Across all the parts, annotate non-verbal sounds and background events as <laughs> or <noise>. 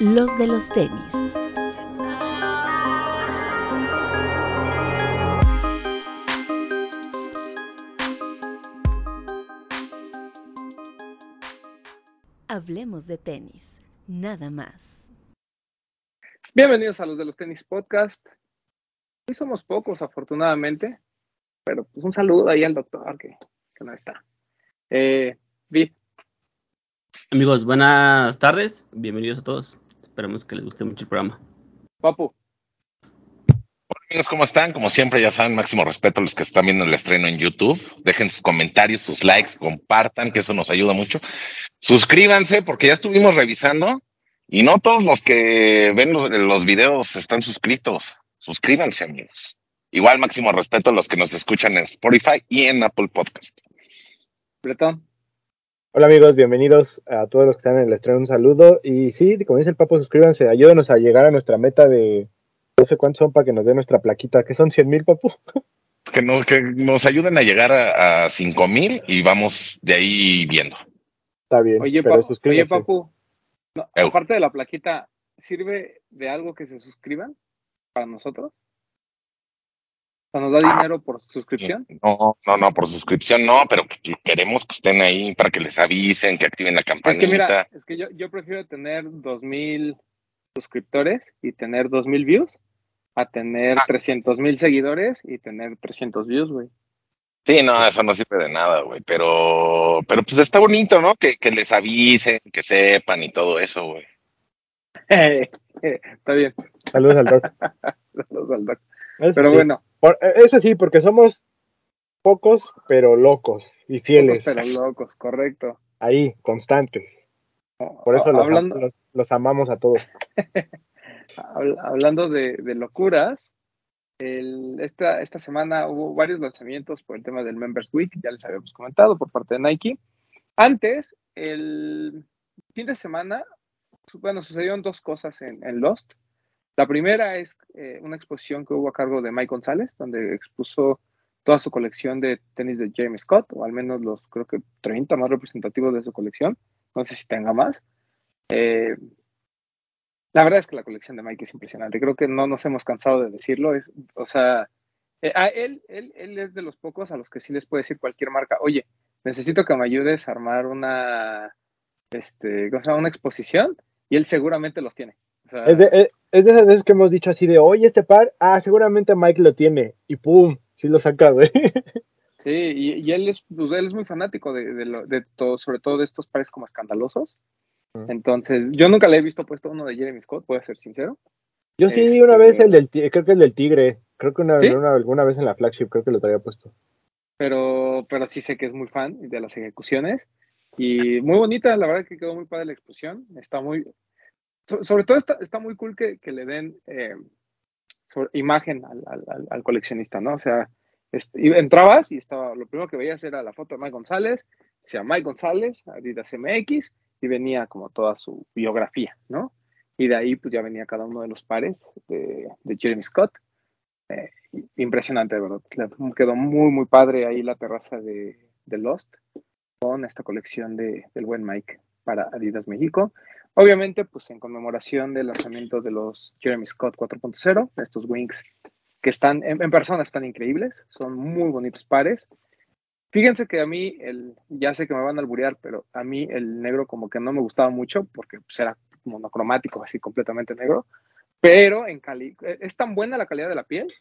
los de los tenis. Hablemos de tenis, nada más. Bienvenidos a los de los tenis podcast. Hoy somos pocos, afortunadamente, pero pues un saludo ahí al doctor que, que no está. Eh, Vi, Amigos, buenas tardes. Bienvenidos a todos. Esperamos que les guste mucho el programa. Papu, Hola amigos, ¿cómo están? Como siempre, ya saben, máximo respeto a los que están viendo el estreno en YouTube. Dejen sus comentarios, sus likes, compartan, que eso nos ayuda mucho. Suscríbanse, porque ya estuvimos revisando y no todos los que ven los, los videos están suscritos. Suscríbanse, amigos. Igual, máximo respeto a los que nos escuchan en Spotify y en Apple Podcast. Bretón, Hola amigos, bienvenidos a todos los que están en el estreno, un saludo. Y sí, como dice el Papo, suscríbanse, ayúdenos a llegar a nuestra meta de no sé cuántos son para que nos dé nuestra plaquita, que son 100 mil, Papu. <laughs> Que, no, que nos ayuden a llegar a, a 5000 y vamos de ahí viendo. Está bien, oye, pero Papu, oye. Papu, no, aparte de la plaquita, ¿sirve de algo que se suscriban para nosotros? Sea, ¿nos da dinero por suscripción? No, no, no, por suscripción no, pero que- queremos que estén ahí para que les avisen, que activen la Es campanita. que mira, es que yo, yo prefiero tener 2000 suscriptores y tener 2000 views a tener Ah. 300 mil seguidores y tener 300 views, güey. Sí, no, eso no sirve de nada, güey. Pero, pero pues está bonito, ¿no? Que, que les avisen, que sepan y todo eso, güey. <laughs> Está bien, Saludos al doc. <laughs> saludos al doc. Eso Pero sí. bueno, Por- eh, eso sí, porque somos pocos, pero locos y fieles. pero locos, correcto. Ahí, constantes. Por eso los, hablando, los- los amamos a todos. <laughs> habl- hablando de, de locuras, el- esta, esta semana hubo varios lanzamientos por el tema del Members Week, ya les habíamos comentado por parte de Nike. Antes, el fin de semana, bueno, sucedieron dos cosas en, en Lost. La primera es eh, una exposición que hubo a cargo de Mike González, donde expuso toda su colección de tenis de James Scott, o al menos los creo que 30 más representativos de su colección. No sé si tenga más. Eh, la verdad es que la colección de Mike es impresionante. Creo que no nos hemos cansado de decirlo. Es, o sea, eh, él, él, él es de los pocos a los que sí les puede decir cualquier marca, oye, necesito que me ayudes a armar una, este, ¿cómo se llama? una exposición y él seguramente los tiene. O sea, Es es- de esas veces que hemos dicho así de, oye, este par, ah, seguramente Mike lo tiene. Y pum, sí lo saca, güey. <laughs> Sí, y, y él, es, pues, él es muy fanático de, de, lo- de todo, sobre todo de estos pares como escandalosos. Entonces, yo nunca le he visto puesto uno de Jeremy Scott, voy a ser sincero. Yo sí, Este- una vez el del, creo que el del tigre. Creo que una, ¿Sí? una- alguna vez en la flagship, creo que lo traía puesto. pero, pero sí sé que es muy fan de las ejecuciones. Y muy bonita, la verdad que quedó muy padre la exposición. Está muy. So- sobre todo está, está muy cool que, le den eh, imagen al, al- coleccionista, ¿no? O sea, este, entrabas y estaba, lo primero que veías era la foto de Mike González, decía Mike González, Adidas MX, y venía como toda su biografía, ¿no? Y de ahí pues ya venía cada uno de los pares de, Jeremy Scott. Eh, impresionante, verdad. Quedó muy, muy padre ahí la terraza de, de Lost con esta colección de, del buen Mike para Adidas México. Obviamente, pues en conmemoración del lanzamiento de los Jeremy Scott 4.0, estos wings que están en, persona están increíbles, son muy bonitos pares. Fíjense que a mí, el, ya sé que me van a alburear, pero a mí el negro como que no me gustaba mucho porque pues, era monocromático, así completamente negro. Pero en cali es tan buena la calidad de la piel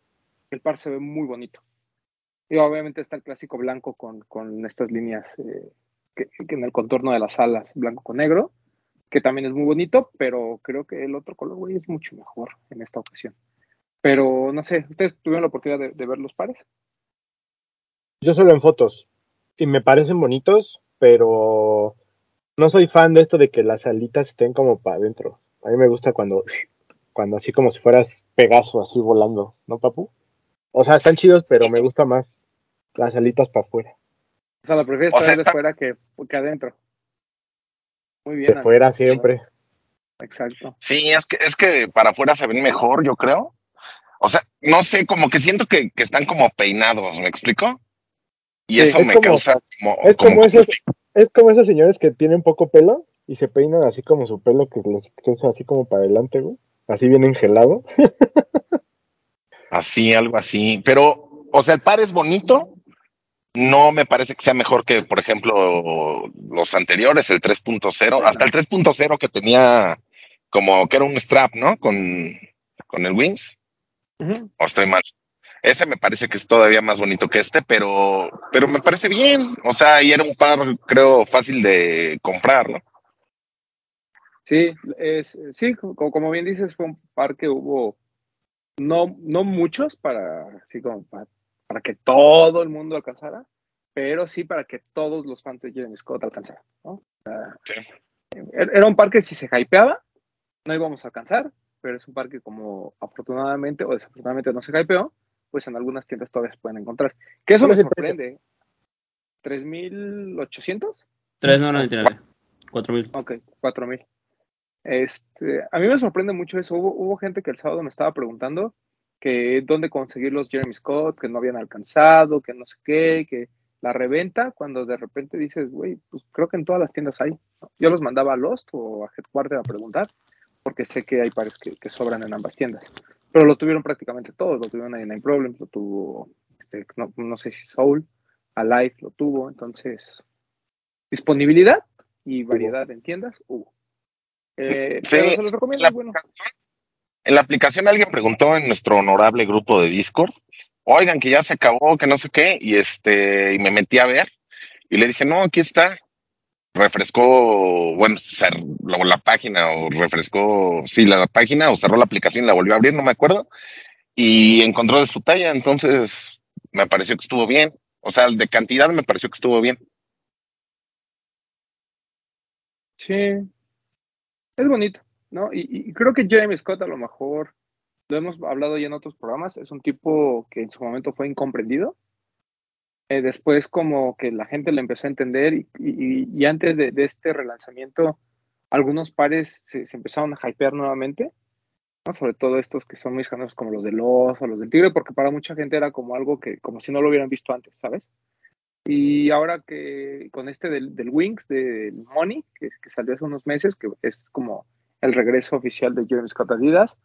que el par se ve muy bonito. Y obviamente está el clásico blanco con, con estas líneas eh, que en el contorno de las alas, blanco con negro, que también es muy bonito, pero creo que el otro color, güey, es mucho mejor en esta ocasión. Pero no sé, ¿ustedes tuvieron la oportunidad de, de ver los pares? Yo solo en fotos. Y me parecen bonitos, pero no soy fan de esto de que las alitas estén como para adentro. A mí me gusta cuando, cuando así como si fueras Pegaso, así volando, ¿no, papu? O sea, están chidos, pero me gusta más las alitas para afuera. O sea, la prefieres O sea, traer de fuera que, que adentro. Muy bien. De fuera siempre. Exacto. Sí, es que, es que para afuera se ven mejor, yo creo. O sea, no sé, como que siento que, que están como peinados, ¿me explico? Y Sí, eso es me como- causa como... Es como como esos, es como esos señores que tienen poco pelo y se peinan así como su pelo que les crece así como para adelante, güey. Así bien engelado. <laughs> Así, algo así. Pero, o sea, el par es bonito. No me parece que sea mejor que, por ejemplo, los anteriores, el 3.0. Hasta el 3.0 que tenía como que era un strap, ¿no? Con, con el Wings. Ujú. O estoy mal. Ese me parece que es todavía más bonito que este, pero, pero me parece bien. O sea, y era un par, creo, fácil de comprar, ¿no? Sí, es, sí, como, como bien dices, fue un par que hubo no, no muchos para, así como para, para que todo el mundo alcanzara, pero sí para que todos los fans de Jeremy Scott alcanzaran, ¿no? O sea, Sí. Era era un par que si se hypeaba, no íbamos a alcanzar, pero es un par que como afortunadamente o desafortunadamente no se hypeó, pues en algunas tiendas todavía se pueden encontrar. Que eso ¿Cuál me sorprende. ¿3.800? 3.999. 4.000. Ok, 4000. Este, a mí me sorprende mucho eso. Hubo, hubo gente que el sábado me estaba preguntando que dónde conseguir los Jeremy Scott, que no habían alcanzado, que no sé qué, que la reventa, cuando de repente dices, güey, pues creo que en todas las tiendas hay. Yo los mandaba a Lost o a Headquarter a preguntar, porque sé que hay pares que, que sobran en ambas tiendas. Pero lo tuvieron prácticamente todos, lo tuvieron en Nine Problems, lo tuvo, este, no, no sé si Soul, Alive lo tuvo, entonces, disponibilidad y variedad en tiendas hubo. Eh, Sí, pero se los recomiendo, la bueno. En la aplicación alguien preguntó en nuestro honorable grupo de Discord, oigan que ya se acabó, que no sé qué, y este, y me metí a ver, y le dije, no, aquí está. Refrescó, bueno, cer- la, la página, o refrescó, sí, la, página, o cerró la aplicación y la volvió a abrir, no me acuerdo, y encontró de su talla, entonces me pareció que estuvo bien. O sea, de cantidad me pareció que estuvo bien. Sí, es bonito, ¿no? Y, y creo que Jeremy Scott a lo mejor, lo hemos hablado ya en otros programas, es un tipo que en su momento fue incomprendido. Eh, después como que la gente le empezó a entender y, y- antes de, este relanzamiento, algunos pares se, se empezaron a hypear nuevamente. Sobre todo estos que son muy escandalosos como los del oso, los del tigre, porque para mucha gente era como algo que, como si no lo hubieran visto antes, ¿sabes? Y ahora que con este del, del Wings, del Money, que salió hace unos meses, que es como el regreso oficial de Jeremy Scott Adidas,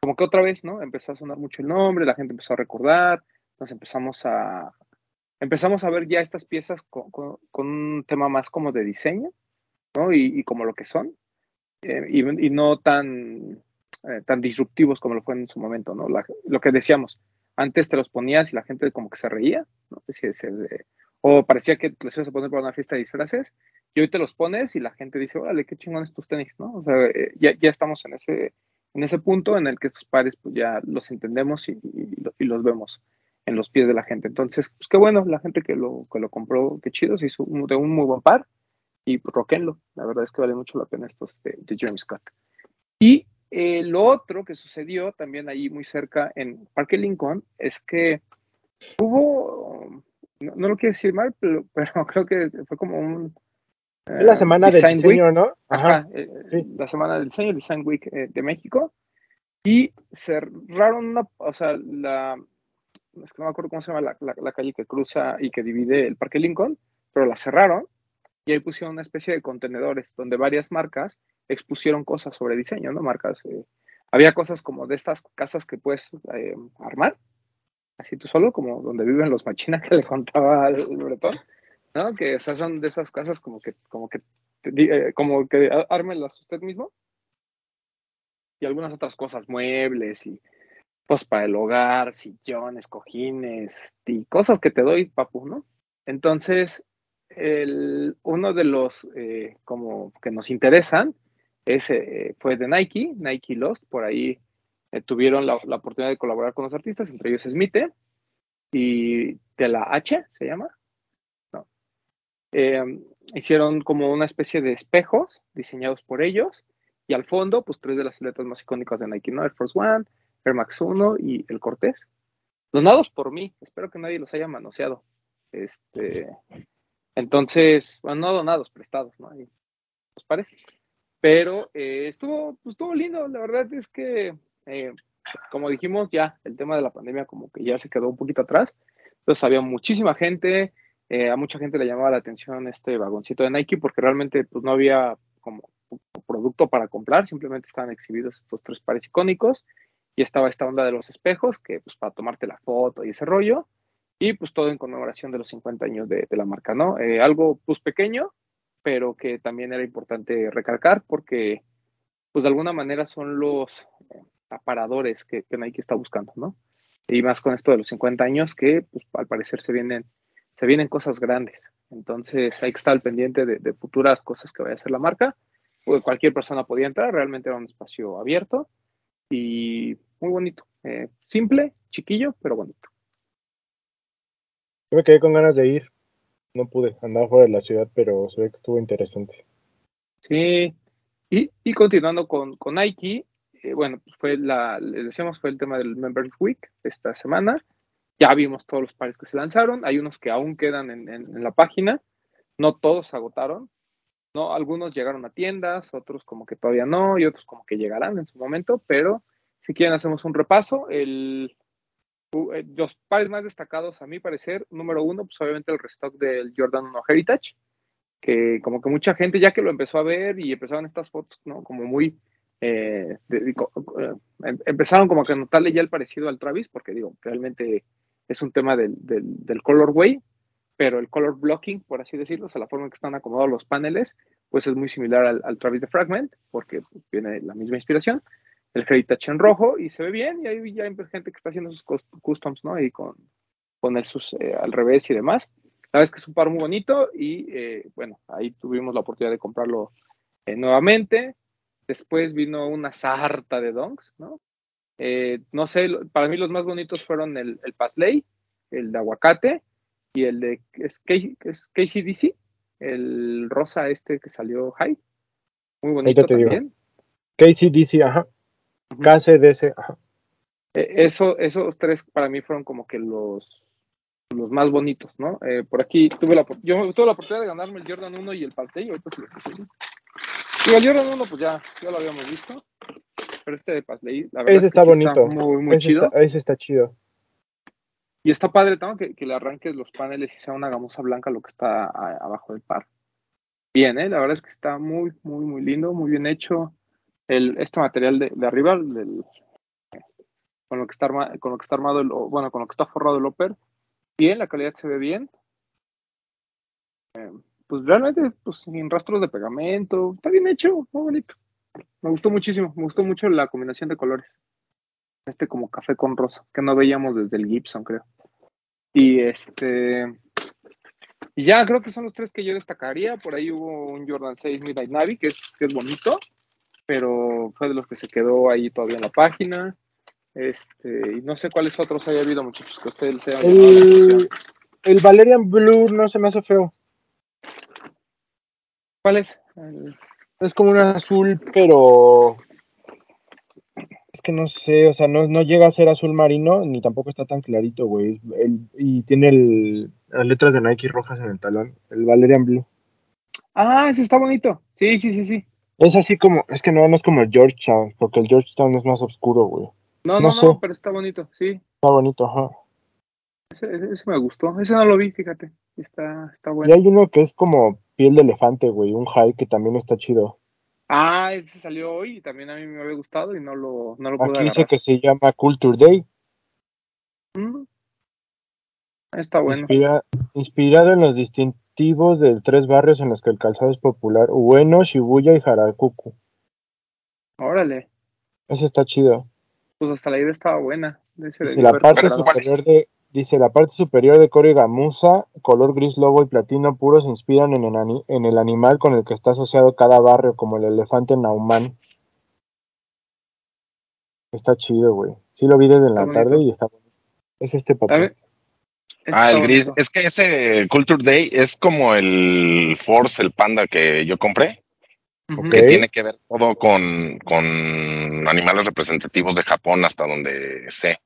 como que otra vez, ¿no? Empezó a sonar mucho el nombre, la gente empezó a recordar, nos empezamos a, empezamos a ver ya estas piezas con, un tema más como de diseño, ¿no? Y, como lo que son, eh, y, no tan, eh, tan disruptivos como lo fue en su momento, ¿no? Lo que decíamos, antes te los ponías y la gente como que se reía, ¿no? O parecía que los ibas a poner para una fiesta de disfraces, y hoy te los pones y la gente dice, órale, qué chingones tus tenis, ¿no? O sea, eh, ya, ya estamos en ese, en ese punto en el que estos pares pues ya los entendemos y, y- los vemos en los pies de la gente. Entonces, pues qué bueno, la gente que lo, que lo compró, qué chido, se hizo de un muy buen par y roquenlo. La verdad es que vale mucho la pena estos de, de Jeremy Scott. Y eh, lo otro que sucedió también ahí muy cerca en Parque Lincoln es que hubo, no, no lo quiero decir mal, pero, <laughs> pero creo que fue como un... Es la semana del diseño, Week. ¿no? Ajá, eh, sí. la semana del diseño, el Design Week eh, de México. Y cerraron una, o sea, la, es que no me acuerdo cómo se llama la, la- la calle que cruza y que divide el Parque Lincoln, pero la cerraron y ahí pusieron una especie de contenedores donde varias marcas expusieron cosas sobre diseño, ¿no? Marcas, eh, había cosas como de estas casas que puedes eh, armar, así tú solo, como donde viven los machinas <laughs> que le contaba al Bretón, ¿no? Que o son de esas casas como que, como que, eh, como que ármelas usted mismo. Y algunas otras cosas, muebles y pues para el hogar, sillones, cojines y cosas que te doy, papu, ¿no? Entonces, el, uno de los eh, como que nos interesan es, eh, fue de Nike, Nike Lost, por ahí tuvieron la, la oportunidad de colaborar con los artistas, entre ellos Smith y de la H, se llama. Eh, hicieron como una especie de espejos diseñados por ellos y al fondo, pues tres de las siluetas más icónicas de Nike, ¿no? Air Force One, Air Max 1 y el Cortés. Donados por mí, espero que nadie los haya manoseado. Este, entonces, bueno, no donados, prestados, ¿no? Ahí, pues parece. Pero eh, estuvo, pues, estuvo lindo, la verdad es que, eh, como dijimos, ya el tema de la pandemia como que ya se quedó un poquito atrás. Entonces había muchísima gente, eh, a mucha gente le llamaba la atención este vagoncito de Nike porque realmente pues no había como, producto para comprar, simplemente estaban exhibidos estos tres pares icónicos y estaba esta onda de los espejos, que pues para tomarte la foto y ese rollo, y pues todo en conmemoración de los 50 años de, la marca, ¿no? Eh, algo pues pequeño, pero que también era importante recalcar porque pues de alguna manera son los aparadores que, que Nike está buscando, ¿no? Y más con esto de los 50 años que pues al parecer se vienen, se vienen cosas grandes. Entonces hay que estar al pendiente de, de futuras cosas que vaya a hacer la marca. Pues, cualquier persona podía entrar, realmente era un espacio abierto y muy bonito. Eh, simple, chiquillo, pero bonito. Yo me quedé con ganas de ir. No pude, andaba fuera de la ciudad, pero se ve que estuvo interesante. Sí, y, y continuando con, con Nike, eh, bueno, pues fue la, les decíamos, fue el tema del Members Week esta semana. Ya vimos todos los pares que se lanzaron. Hay unos que aún quedan en, la página. No todos agotaron. ¿no? Algunos llegaron a tiendas, otros como que todavía no, y otros como que llegarán en su momento, pero si quieren hacemos un repaso. El, uh, los pares más destacados, a mi parecer, número uno, pues obviamente el restock del Jordan 1 Heritage, que como que mucha gente ya que lo empezó a ver y empezaron estas fotos, ¿no? Como muy... Eh, eh, empezaron como que a notarle ya el parecido al Travis, porque digo, realmente es un tema del, del, colorway, pero el color blocking, por así decirlo, o sea, la forma en que están acomodados los paneles, pues es muy similar al, Travis de Fragment, porque viene la misma inspiración. El Heritage en rojo y se ve bien, y ahí ya hay gente que está haciendo sus customs, ¿no? Y con, el sus eh, al revés y demás. La verdad es que es un par muy bonito y, eh, bueno, ahí tuvimos la oportunidad de comprarlo eh, nuevamente. Después vino una sarta de donks, ¿no? Eh, no sé, para mí los más bonitos fueron el, el Pasley, el de aguacate, y el de es, es KCDC, el rosa este que salió high. Muy bonito también. KCDC, ajá. Uh -huh. KCDC, ajá. Eh, eso, esos tres para mí fueron como que los, los más bonitos, ¿no? Eh, por aquí tuve la, yo tuve la oportunidad de ganarme el Jordan 1 y el pastel, ahorita se lo. Y el Jordan 1, pues ya, ya lo habíamos visto. Pero este de Pasley, la verdad ese es que está bonito. Está muy, muy ese chido. Está, ese está chido. Y está padre, ¿no? Que, que, le arranques los paneles y sea una gamuza blanca lo que está a, abajo del par. Bien, ¿eh? La verdad es que está muy, muy, muy lindo, muy bien hecho. El, este material de, de arriba, del, con, lo que está arma, con lo que está armado, el, bueno, con lo que está forrado el upper, bien, la calidad se ve bien. Eh, pues realmente, pues sin rastros de pegamento, está bien hecho, muy bonito. Me gustó muchísimo, me gustó mucho la combinación de colores. Este como café con rosa, que no veíamos desde el Gibson, creo. Y este. Y ya creo que son los tres que yo destacaría. Por ahí hubo un Jordan 6 Midnight Navy, que es, que es bonito, pero fue de los que se quedó ahí todavía en la página. Este, y no sé cuáles otros haya habido, muchachos, que ustedes se hayan el, el Valerian Blue no se me hace feo. ¿Cuál es? El... Es como un azul, pero es que no sé, o sea, no, no llega a ser azul marino, ni tampoco está tan clarito, güey. Y tiene el, las letras de Nike rojas en el talón, el Valerian Blue. Ah, ese está bonito. Sí, sí, sí, sí. Es así como, es que no, no es como el Georgetown, porque el Georgetown es más oscuro, güey. No, no, no, no, pero está bonito, sí. Está bonito, ajá. Ese, ese, ese, me gustó, ese no lo vi, fíjate. Está, está bueno. Y hay uno que es como piel de elefante, güey, un high que también está chido. Ah, ese salió hoy y también a mí me había gustado y no lo, no lo pude Aquí agarrar. dice que se llama Culture Day. Mm. Está bueno. Inspira, inspirado en los distintivos de tres barrios en los que el calzado es popular, Ueno, Shibuya y Harajuku. Órale. Ese está chido. Pues hasta la idea estaba buena. Dice, la parte superior de, dice la parte superior de Cori Gamusa, color gris lobo y platino puro se inspiran en el, en el, animal con el que está asociado cada barrio, como el elefante Nauman. Está chido, güey. Sí lo vi desde la bonito. tarde y está bueno. Es este papel. Ah, el gris. Es que ese Culture Day es como el Force, el panda que yo compré. Uh -huh. Que tiene que ver todo con, con animales representativos de Japón hasta donde sé.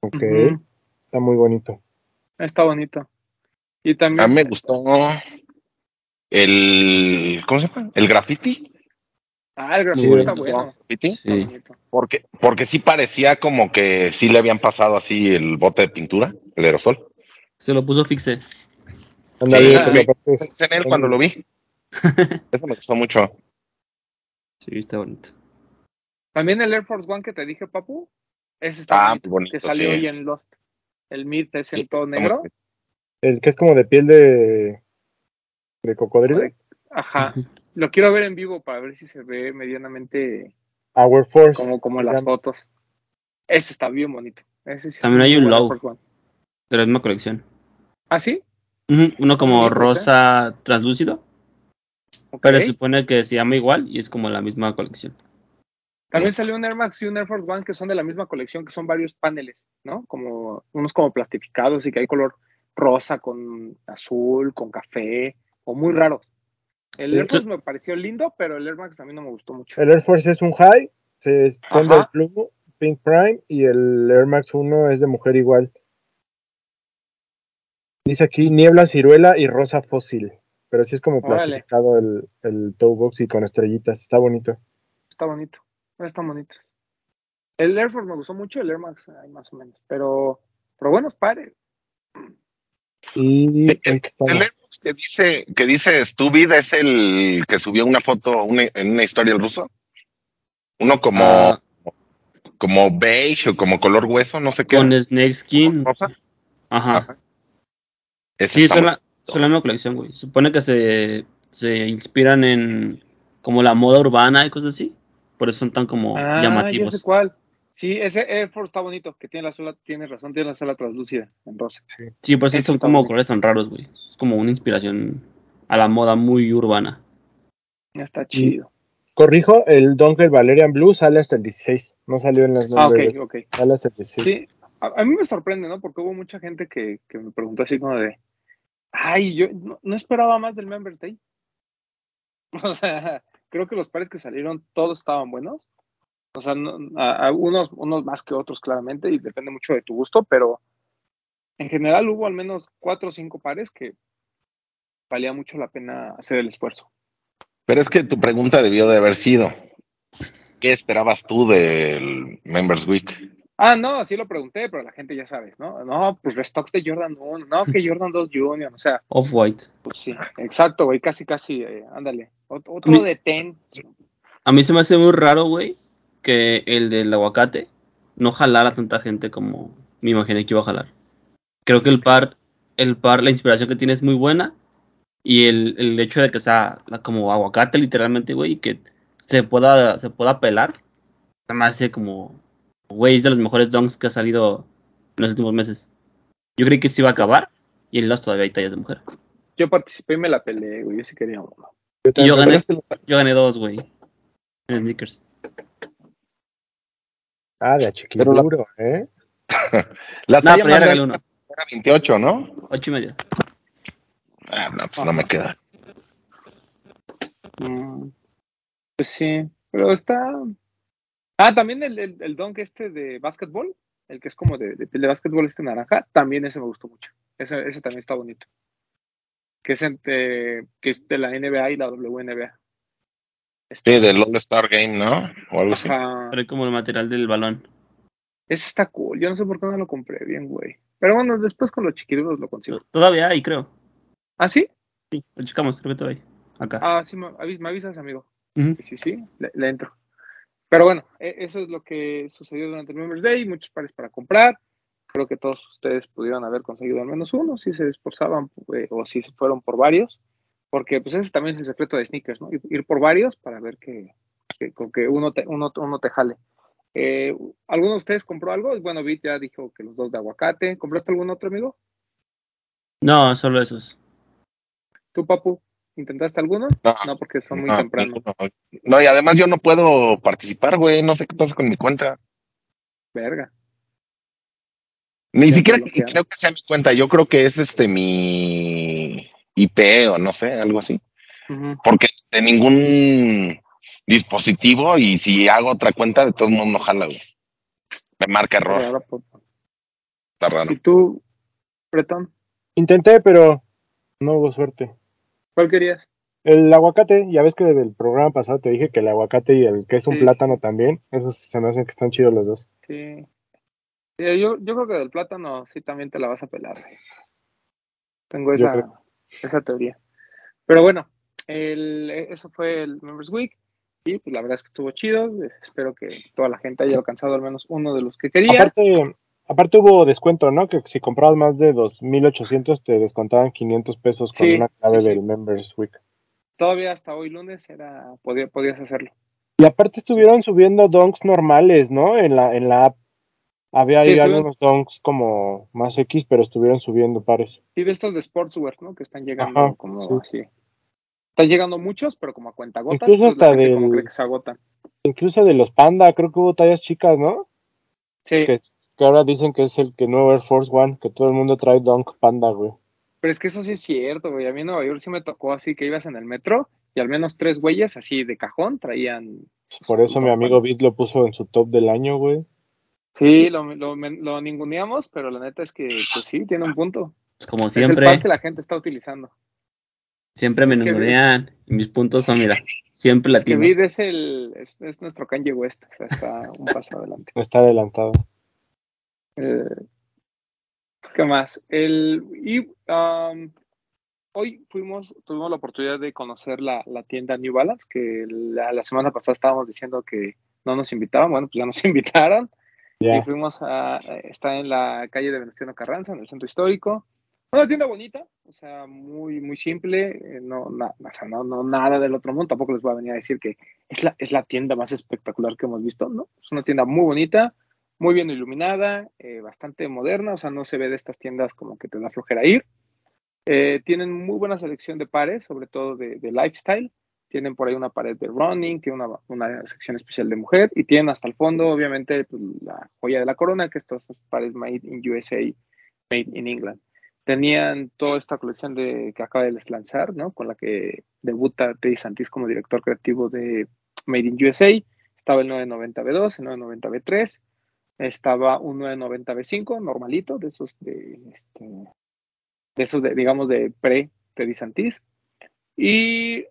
Ok. Uh -huh. Está muy bonito. Está bonito. Y también. A mí me gustó el. ¿Cómo se llama? El graffiti. Ah, el graffiti sí, está bueno. ¿Graffiti? Sí. Porque, porque sí parecía como que sí le habían pasado así el bote de pintura, el aerosol. Se lo puso fixe. Sí, en él cuando lo vi. <laughs> Eso me gustó mucho. Sí, está bonito. También el Air Force One que te dije, papu, ese está Ah, bonito, bonito, que salió sí. hoy en Lost. El Mid es en todo negro. El que es como de piel de, de cocodrilo. Ajá. Lo quiero ver en vivo para ver si se ve medianamente Our Force. como, como las fotos. Ese está bien bonito. Ese sí es También hay un low. De la misma colección. ¿Ah, sí? Uno como ¿eh? rosa translúcido, Ok. pero se supone que se llama igual y es como la misma colección. También salió un Air Max y un Air Force One que son de la misma colección, que son varios paneles, ¿no? Como unos como plastificados y que hay color rosa con azul, con café, o muy raros. El. Air Force me pareció lindo, pero el Air Max a mí no me gustó mucho. El Air Force es un high, se, son del Blue, Pink Prime, y el Air Max 1 es de mujer igual. Dice aquí niebla, ciruela y rosa fósil. Pero sí es como Órale. plastificado el, el toe box y con estrellitas. Está bonito. Está bonito, no está bonito. El Air Force me gustó mucho, el Air Max ay, más o menos, pero, pero buenos pares. Sí, el El Airbus que dice, que dice Stupid es el que subió una foto una- en una historia el ruso. Uno como, Ah, como beige o como color hueso, no sé qué. con. Snake Skin. ¿Rosa? Ajá. Sí, muy- la, son la misma colección, güey. Supone que se, se inspiran en como la moda urbana y cosas así. Por eso son tan como Ah, ya llamativos. sé cuál. Sí, ese Air Force está bonito, que tiene la sola, tienes razón, tiene la sola translúcida en rosa. Sí, por eso Ese son como bonito. colores tan raros, güey. Es como una inspiración a la moda muy urbana. Ya Está chido. Corrijo, el Dunkel Valerian Blue sale hasta el 16. No salió en las Ah, ok, ok. Sale hasta el 16. Sí, a, a mí me sorprende, ¿no? Porque hubo mucha gente que, que me preguntó así como de, ay, yo no, no esperaba más del Members Day. <laughs> O sea, creo que los pares que salieron todos estaban buenos. O sea, no- a- a unos, unos más que otros, claramente, y depende mucho de tu gusto, pero en general hubo al menos cuatro o cinco pares que valía mucho la pena hacer el esfuerzo. Pero es que tu pregunta debió de haber sido, ¿qué esperabas tú del Members Week? Ah, no, sí lo pregunté, pero la gente ya sabe, ¿no? No, pues restocks de Jordan 1, no, que Jordan 2 Junior, o sea, Off-White. pues sí, exacto, güey, casi, casi, eh, ándale. Ot- Otro de Ten, A mí se me hace muy raro, güey, que el del aguacate no jalara tanta gente como me imaginé que iba a jalar. Creo que el par, el par, la inspiración que tiene es muy buena. Y el, el hecho de que sea como aguacate, literalmente, güey, y que se pueda, se pueda pelar, se me hace como, güey, es de los mejores donks que ha salido en los últimos meses. Yo creí que se iba a acabar, y en los todavía hay tallas de mujer. yo participé y me la peleé, güey, yo sí quería uno. Yo yo Pero gané, es que yo gané dos, güey, en sneakers. Ah, de a chiquituro, ¿eh? <laughs> la No, talla pero ya más regalé grande uno, era 28, ¿no? ocho y medio. Ah, no, pues no me queda. Mm, pues sí, pero está... Ah, también el, el, el dunk este de básquetbol, el que es como de, de de básquetbol este naranja, también ese me gustó mucho. Ese, ese también está bonito. Que es, entre, que es de la NBA y la WNBA. Está- Sí, del All Star Game, ¿no? O algo así. Trae como el material del balón. Ese está cool. Yo no sé por qué no lo compré bien, güey. Pero bueno, después con los chiquiduros lo consigo. Todavía hay, creo. ¿Ah, sí? Sí, lo checamos, creo que todavía hay. Acá. Ah, sí, me, avis- me avisas, amigo. Sí, sí, sí, le, le entro. Pero bueno, e- eso es lo que sucedió durante el Members Day. Muchos pares para comprar. Creo que todos ustedes pudieron haber conseguido al menos uno si se esforzaban eh, o si se fueron por varios. Porque pues ese también es el secreto de sneakers, ¿no? Ir, ir por varios para ver que, que, con que uno, te, uno, uno te jale. Eh, ¿Alguno de ustedes compró algo? Bueno, Bit ya dijo que los dos de aguacate. ¿Compraste algún otro, amigo? No, solo esos. ¿Tú, Papu? ¿Intentaste alguno? No, No, porque fue muy no, temprano. ninguno. No, y además yo no puedo participar, güey. No sé qué pasa con mi cuenta. Verga. Ni Ya siquiera creo que sea mi cuenta. Yo creo que es este mi IP o no sé, algo así. Porque de ningún dispositivo y si hago otra cuenta, de todos modos no jala, güey. Me marca error. Papu. Está raro. ¿Y tú, Bretón? Intenté, pero no hubo suerte. ¿Cuál querías? El aguacate, ya ves que del programa pasado te dije que el aguacate y el que es un Sí, plátano también, esos se me hacen que están chidos los dos. Sí. Yo, yo creo que del plátano sí también te la vas a pelar. Tengo esa, esa teoría. Pero bueno, el, eso fue el Members Week. Y pues la verdad es que estuvo chido. Espero que toda la gente haya alcanzado al menos uno de los que quería. Aparte, aparte hubo descuento, ¿no? Que si comprabas más de 2.800 te descontaban 500 pesos con Sí, una clave sí, sí. del Members Week. Todavía hasta hoy lunes era podía, podías hacerlo. Y aparte estuvieron subiendo donks normales, ¿no? En la, en la app. Había Sí, ahí algunos donks como más X, pero estuvieron subiendo pares. Sí, de estos de Sportswear, ¿no? Que están llegando Ajá, como sí. así. Están llegando muchos, pero como a cuenta gotas. Incluso hasta como del- cree que se agotan. Incluso de los Panda, creo que hubo tallas chicas, ¿no? Sí, Que, que ahora dicen que es el que nuevo Air Force One, que todo el mundo trae donk Panda, güey. pero es que eso sí es cierto, güey. A mí en Nueva York sí me tocó así que ibas en el metro y al menos tres güeyes así de cajón traían. Por eso mi amigo Bit lo puso en su top del año, güey. Sí, lo, lo, lo ninguneamos, pero la neta es que, pues sí, tiene un punto. Pues como Es el siempre, par que la gente está utilizando. siempre me ningunean. Y mis puntos son, mira, siempre latino. Vid es, el, es, es nuestro Kanye West, o sea, está un paso adelante. <laughs> Está adelantado. Eh, ¿Qué más? El, y um, hoy fuimos, tuvimos la oportunidad de conocer la, la tienda New Balance, que la, la semana pasada estábamos diciendo que no nos invitaban, bueno, pues ya nos <laughs> invitaron. Ya. Y fuimos a, está en la calle de Venustiano Carranza, en el centro histórico. Una tienda bonita, o sea, muy, muy simple, eh, no, na- o sea, no, no nada del otro mundo, tampoco les voy a venir a decir que es la, es la tienda más espectacular que hemos visto, ¿no? Es una tienda muy bonita, muy bien iluminada, eh, bastante moderna, o sea, no se ve de estas tiendas como que te da flojera ir. Eh, tienen muy buena selección de pares, sobre todo de, de lifestyle. Tienen por ahí una pared de running, tienen una, una sección especial de mujer y tienen hasta el fondo, obviamente, pues, la joya de la corona, que estos son pares made in USA, made in England. Tenían toda esta colección de, que acaba de lanzar, ¿no? Con la que debuta Teddy Santis como director creativo de Made in USA. Estaba el 990 B2, el 990 B3, estaba un 990 B5 normalito, de esos de, este, de esos digamos, de pre Teddy Santis. Y,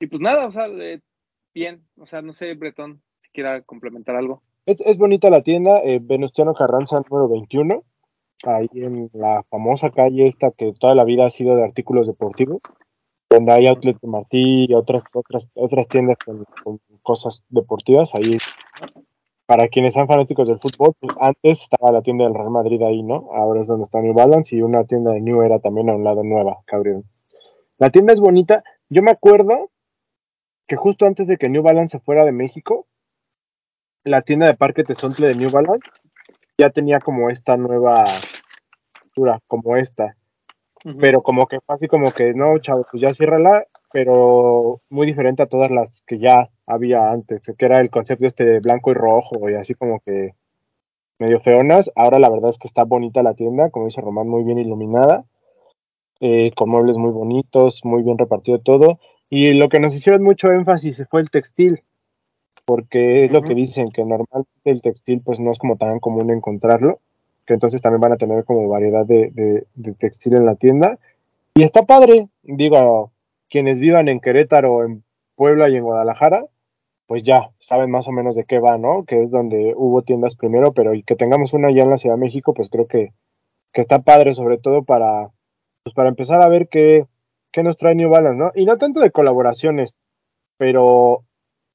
y pues nada, o sea, bien, o sea, no sé, Bretón, si quiera complementar algo. Es, bonita la tienda, eh, Venustiano Carranza número 21, ahí en la famosa calle esta que toda la vida ha sido de artículos deportivos, donde hay outlets de Martí y otras, otras, otras tiendas con, cosas deportivas, ahí para quienes sean fanáticos del fútbol, pues antes estaba la tienda del Real Madrid ahí, ¿no? Ahora es donde está New Balance y una tienda de New Era también a un lado nueva abrieron. La tienda es bonita. Yo me acuerdo que justo antes de que New Balance se fuera de México, la tienda de Parque Tesontle de New Balance ya tenía como esta nueva estructura, como esta. Pero como que fue así como que, no, chavo, pues ya ciérrala, pero muy diferente a todas las que ya había antes, que era el concepto este de blanco y rojo y así como que medio feonas. Ahora la verdad es que está bonita la tienda, como dice Román, muy bien iluminada, eh, con muebles muy bonitos, muy bien repartido todo. Y lo que nos hicieron mucho énfasis fue el textil, porque es lo que dicen, que normalmente el textil pues no es como tan común encontrarlo, que entonces también van a tener como variedad de, de, de textil en la tienda. Y está padre, digo, quienes vivan en Querétaro, en Puebla y en Guadalajara, pues ya saben más o menos de qué va, ¿no? Que es donde hubo tiendas primero, pero y que tengamos una ya en la Ciudad de México, pues creo que, que está padre, sobre todo para, pues para empezar a ver qué, qué nos trae New Balance, ¿no? Y no tanto de colaboraciones, pero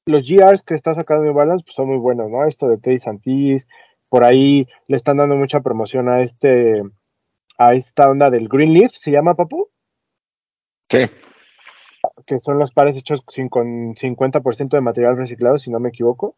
los GRs que está sacando New Balance pues son muy buenos, ¿no? Esto de Teddy Santis, por ahí le están dando mucha promoción a este, a esta onda del Green Leaf, ¿se llama Papu? Sí. Que son los pares hechos sin, con 50% de material reciclado, si no me equivoco.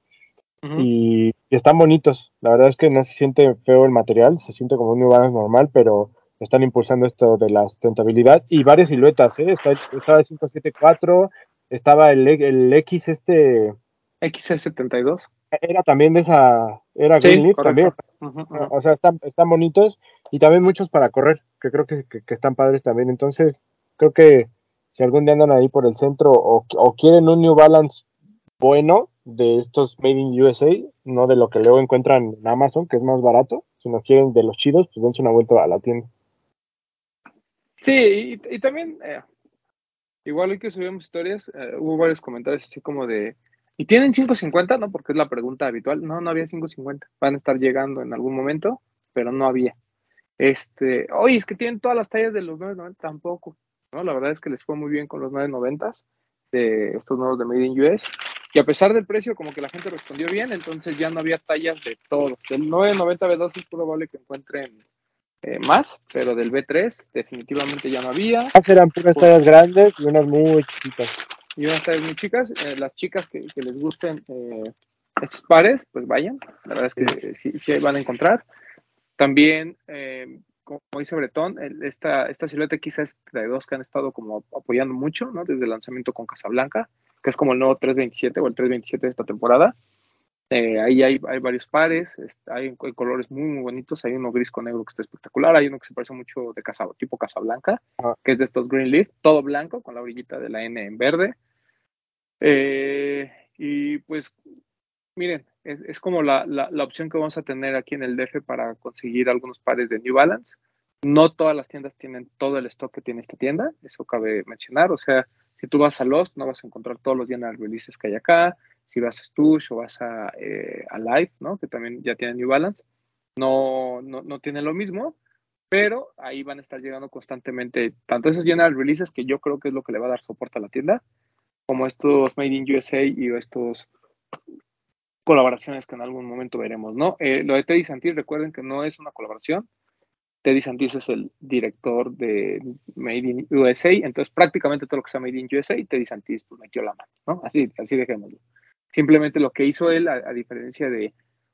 Y, y están bonitos. La verdad es que no se siente feo el material, se siente como un New Balance normal, pero están impulsando esto de la sustentabilidad y varias siluetas, ¿eh? Está, estaba el 574, estaba el, el X este, XC72. era también de esa, era Sí, Green Leaf correcto. también, o sea, están, están bonitos y también muchos para correr, que creo que, que, que están padres también. Entonces, creo que si algún día andan ahí por el centro o, o quieren un New Balance bueno de estos Made in USA, no de lo que luego encuentran en Amazon, que es más barato, si no quieren de los chidos, pues dense una vuelta a la tienda. Sí, y, y también, eh, igual hoy que subimos historias, eh, hubo varios comentarios así como de, ¿y tienen 550? No, porque es la pregunta habitual. No, no había 550. Van a estar llegando en algún momento, pero no había. Este, oye, es que tienen todas las tallas de los 990, tampoco. ¿no? La verdad es que les fue muy bien con los 990. de estos nuevos de Made in US. Y a pesar del precio, como que la gente respondió bien, entonces ya no había tallas de todo. Del 990 B2 es probable que encuentren eh, más, pero del B3 definitivamente ya no había. Eran puras tallas grandes y unas muy chiquitas. Y unas tallas muy chicas. Eh, las chicas que, que les gusten eh, estos pares, pues vayan. La verdad es que sí, sí van a encontrar. También, eh, como dice Bretón, el- esta, esta silueta XS32 que han estado como apoyando mucho, ¿no? Desde el lanzamiento con Casablanca, que es como el nuevo 327 o el 327 de esta temporada. Eh, ahí hay, hay varios pares, es- hay, hay colores muy, muy bonitos. Hay uno gris con negro que está espectacular. Hay uno que se parece mucho de casa, tipo Casablanca, Ajá. que es de estos Green Leaf, todo blanco con la orillita de la N en verde. Eh, y pues, miren, es, es como la, la, la opción que vamos a tener aquí en el DF para conseguir algunos pares de New Balance. No todas las tiendas tienen todo el stock que tiene esta tienda, eso cabe mencionar. O sea, si tú vas a Lost, no vas a encontrar todos los general releases que hay acá. Si vas a Stush o vas a, eh, a Live, ¿no? que también ya tienen New Balance, no, no, no tienen lo mismo, pero ahí van a estar llegando constantemente tanto esos general releases, que yo creo que es lo que le va a dar soporte a la tienda, como estos Made in USA y estos colaboraciones que en algún momento veremos, ¿no? Eh, lo de Teddy Santis, recuerden que no es una colaboración. Teddy Santis es el director de Made in USA, entonces prácticamente todo lo que sea Made in USA, Teddy Santis pues metió la mano, ¿no? Así, así dejémoslo. Simplemente lo que hizo él, a, diferencia de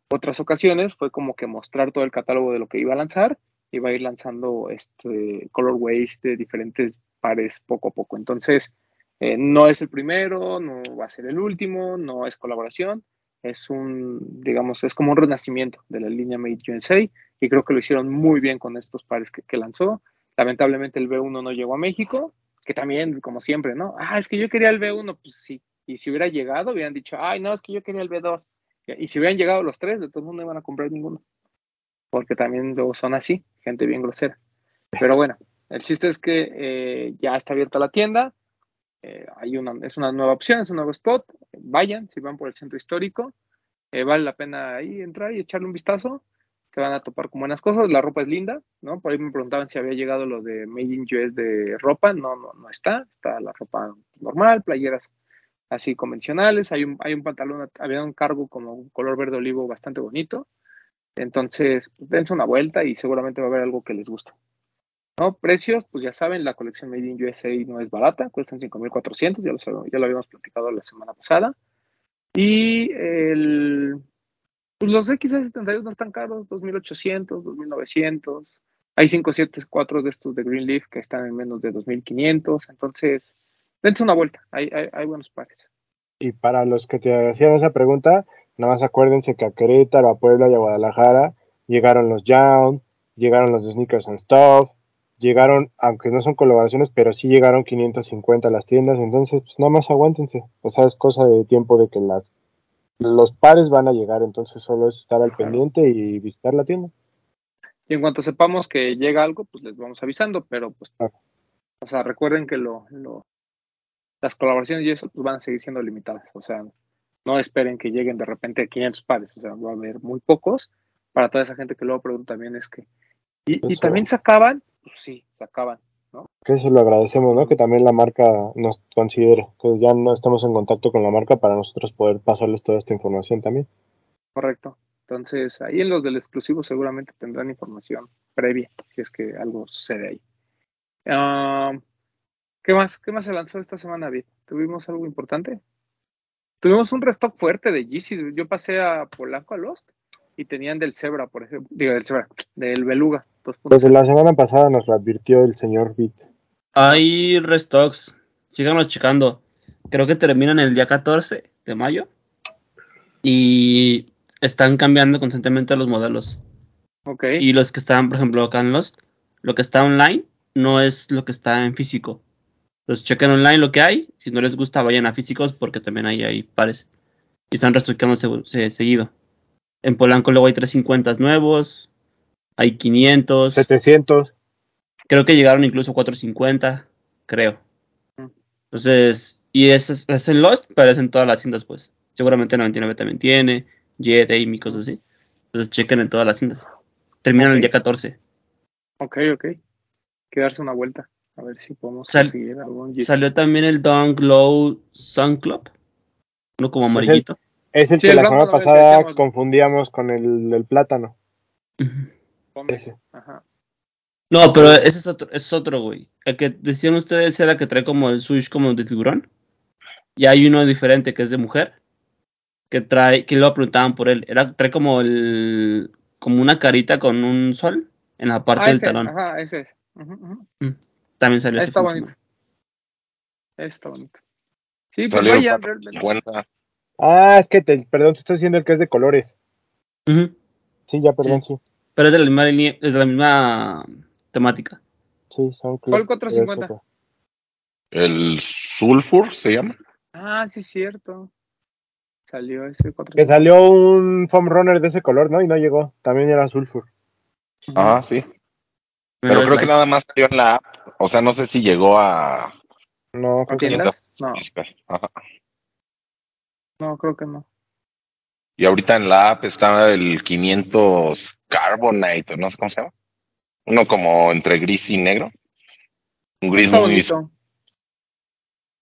otras ocasiones, fue como que mostrar todo el catálogo de lo que iba a lanzar, iba a ir lanzando este colorways de diferentes pares poco a poco. Entonces, eh, no es el primero, no va a ser el último, no es colaboración, es un, digamos, es como un renacimiento de la línea Made USA y creo que lo hicieron muy bien con estos pares que, que lanzó. Lamentablemente el B1 no llegó a México, que también, como siempre, ¿no? Ah, es que yo quería el B1, pues sí. Y si hubiera llegado, hubieran dicho, ay, no, es que yo quería el B2. Y si hubieran llegado los tres, de todo el mundo iban a comprar ninguno. Porque también luego son así, gente bien grosera. Pero bueno, el chiste es que eh, ya está abierta la tienda. Eh, hay una, es una nueva opción, es un nuevo spot. Vayan, si van por el centro histórico, eh, vale la pena ahí entrar y echarle un vistazo. Se van a topar con buenas cosas. La ropa es linda, ¿no? Por ahí me preguntaban si había llegado lo de Made in US de ropa. No, no, no está. Está la ropa normal, playeras así convencionales. Hay un, hay un pantalón, había un cargo como un color verde olivo bastante bonito. Entonces, pues, dense una vuelta y seguramente va a haber algo que les guste. ¿No? Precios, pues ya saben, la colección Made in USA no es barata, cuestan 5.400, ya, lo, ya lo habíamos platicado la semana pasada. Y el, pues los X72 no están caros, 2.800, 2.900. Hay 574 de estos de Green Leaf que están en menos de 2.500. Entonces, dense una vuelta, hay, hay, hay buenos pares. Y para los que te hacían esa pregunta, nada más acuérdense que a Querétaro, a Puebla y a Guadalajara llegaron los Young, llegaron los Sneakers and Stuff, llegaron, aunque no son colaboraciones, pero sí llegaron 550 a las tiendas, entonces pues nada más aguántense. O sea, es cosa de tiempo de que las los pares van a llegar, entonces solo es estar al pendiente y visitar la tienda. Y en cuanto sepamos que llega algo, pues les vamos avisando, pero pues, Claro. o sea, recuerden que lo, lo- las colaboraciones y eso pues, van a seguir siendo limitadas, o sea, no esperen que lleguen de repente 500 pares, o sea, va a haber muy pocos. Para toda esa gente que luego pregunta también es que, ¿y, y también se acaban? Pues sí, se acaban. Que eso lo agradecemos, ¿no? Que también la marca nos considere. Entonces ya no estamos en contacto con la marca para nosotros poder pasarles toda esta información también. Correcto. Entonces, ahí en los del exclusivo seguramente tendrán información previa, si es que algo sucede ahí. Ah, ¿Qué más? ¿Qué más se lanzó esta semana, David? ¿Tuvimos algo importante? Tuvimos un restock fuerte de Yeezy. Yo pasé a Polanco a Lost y tenían del Zebra, por ejemplo. Digo, del Zebra, del Beluga. 2.0. Desde la semana pasada nos lo advirtió el señor Beat. Hay restocks, síganlo checando. Creo que terminan el día 14 de mayo. Y están cambiando constantemente los modelos. Ok. Y los que están, por ejemplo, acá en Lost, lo que está online no es lo que está en físico. Entonces chequen online lo que hay. Si no les gusta, vayan a físicos porque también ahí hay pares. Y están reestructurándose se- seguido. En Polanco luego hay 350 nuevos. Hay 500. 700. Creo que llegaron incluso 450. Creo. Entonces, y es, es en Lost, pero es en todas las tiendas, pues. Seguramente 99 también tiene. Jet, Amy, cosas así. Entonces chequen en todas las tiendas. Terminan el día 14. Ok, ok. Hay que darse una vuelta. A ver si podemos Sal- conseguir algún Yeezy. Salió también el Dunk Low Sun Club. Uno como amarillito. Es el Sí, que el la semana pasada decíamos. confundíamos con el, el plátano. Ese. Ajá. No, pero ese es otro, es otro, güey. El que decían ustedes era que trae como el switch como de tiburón. Y hay uno diferente que es de mujer. Que trae, que lo preguntaban por él. Era, trae como el, como una carita con un sol en la parte Ah, del ese, talón. Ajá, ese es. Ujú, ujú. También salió este Está de bonito. Está bonito. Sí, pues vayan, 450. Ah, es que te, perdón, te estoy diciendo el que es de colores. semana. Ujú. Sí, ya, perdón, sí. Pero es de la misma línea- es de la misma temática. Sí, son ¿Cuál 450? El Sulfur se llama. Ah, sí, es cierto. Salió ese 4. Que salió un foam runner de ese color, ¿no? Y no llegó. También era sulfur. Ajá, sí. Pero Menos creo que like. nada más salió en la app. O sea, no sé si llegó a. No, creo que no. ¿Tiendas? No, Ajá. no, creo que no. Y ahorita en la app está el 500 Carbonite, no sé cómo se llama. Uno como entre gris y negro. Un gris Está muy bonito.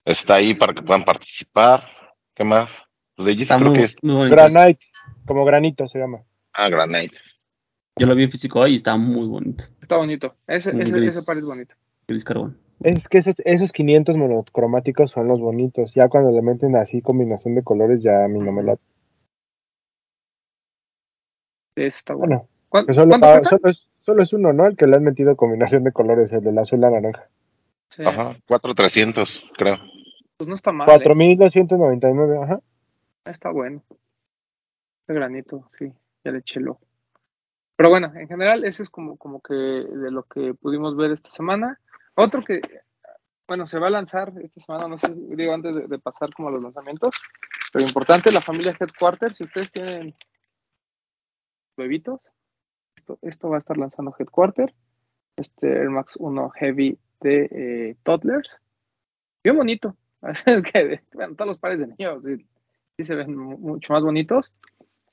está ahí para que puedan participar. ¿Qué más? Pues de Está creo muy, que es muy. Granite, como granito se llama. ah, Granite. Yo lo vi en físico hoy y está muy bonito. Está bonito. Ese, ese, ese par es bonito. Gris carbón. Es que esos, esos 500 monocromáticos son los bonitos. Ya cuando le meten así combinación de colores, ya a mí no me la. Ese está bueno. Bueno, ¿Cuán- que solo, solo, es, solo es uno, ¿no? El que le han metido combinación de colores, el del azul y la naranja. Sí, Ajá, 4300, creo. Pues no está mal. ¿eh? 4299, ajá. Está bueno. De granito, sí, ya le eché el. Pero bueno, en general, ese es como, como que de lo que pudimos ver esta semana. Otro que, bueno, se va a lanzar esta semana, no sé, digo, antes de, de pasar como a los lanzamientos, pero importante, la familia Headquarters, si ustedes tienen bebitos, esto, esto va a estar lanzando Headquarter, este Air Max 1 Heavy de eh, Toddlers. Bien bonito. <laughs> Es que, bueno, todos los pares de niños sí, sí se ven mu- mucho más bonitos.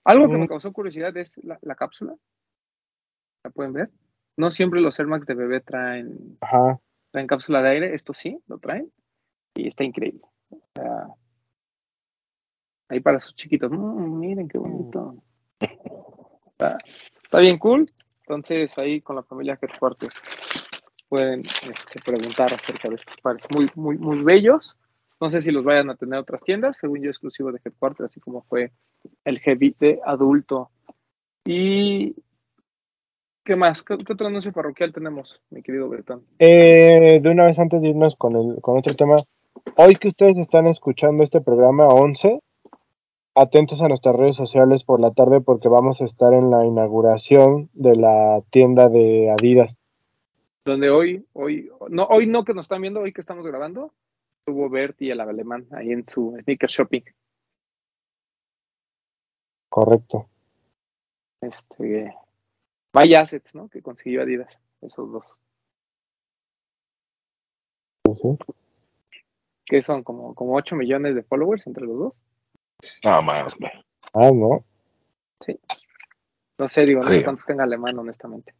Algo que Mm. me causó curiosidad es la, la cápsula. ¿La pueden ver? No siempre los Air Max de bebé traen, Ajá. Traen cápsula de aire. Esto sí, lo traen. Y está increíble. Ahí para sus chiquitos. Mm, miren qué bonito. Está, bien cool. Entonces, ahí con la familia Headquarters pueden este, preguntar acerca de estos pares muy, muy, muy bellos. No sé si los vayan a tener otras tiendas, según yo, exclusivo de Headquarters, así como fue el Heavy de adulto. Y. ¿Qué más? ¿Qué, qué otro anuncio parroquial tenemos, mi querido Bretón? Eh, de una vez antes de irnos con, el, con otro tema, hoy que ustedes están escuchando este programa 11, atentos a nuestras redes sociales por la tarde porque vamos a estar en la inauguración de la tienda de Adidas. Donde hoy, hoy, no, hoy no que nos están viendo, hoy que estamos grabando, tuvo Bert y el alemán ahí en su sneaker shopping. Correcto. Este, vaya assets, ¿no? Que consiguió Adidas, esos dos. Sí. Que son como, como 8 millones de followers entre los dos. Nada más, güey. Ah, no. No sé, digo, no sé Sí. cuántos tenga alemán, honestamente.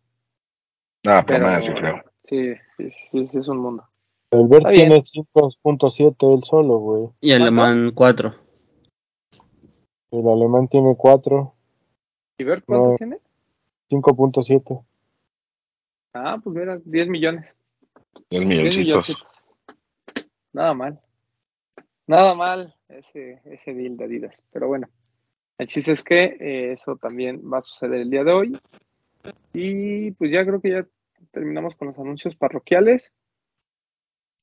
Nada, pero Pero más, yo creo. sí, sí, sí, sí, es un mundo. El Bert tiene 5.7 él solo, güey. Y ¿Cuántos? alemán 4. El alemán tiene 4, ¿Y Bert cuántos No. tiene? 5.7. Ah, pues mira, 10 millones. 10 10 milloncitos. milloncitos. Nada mal. Nada mal ese, ese deal de Adidas. Pero bueno, el chiste es que eh, eso también va a suceder el día de hoy. Y pues ya creo que ya terminamos con los anuncios parroquiales.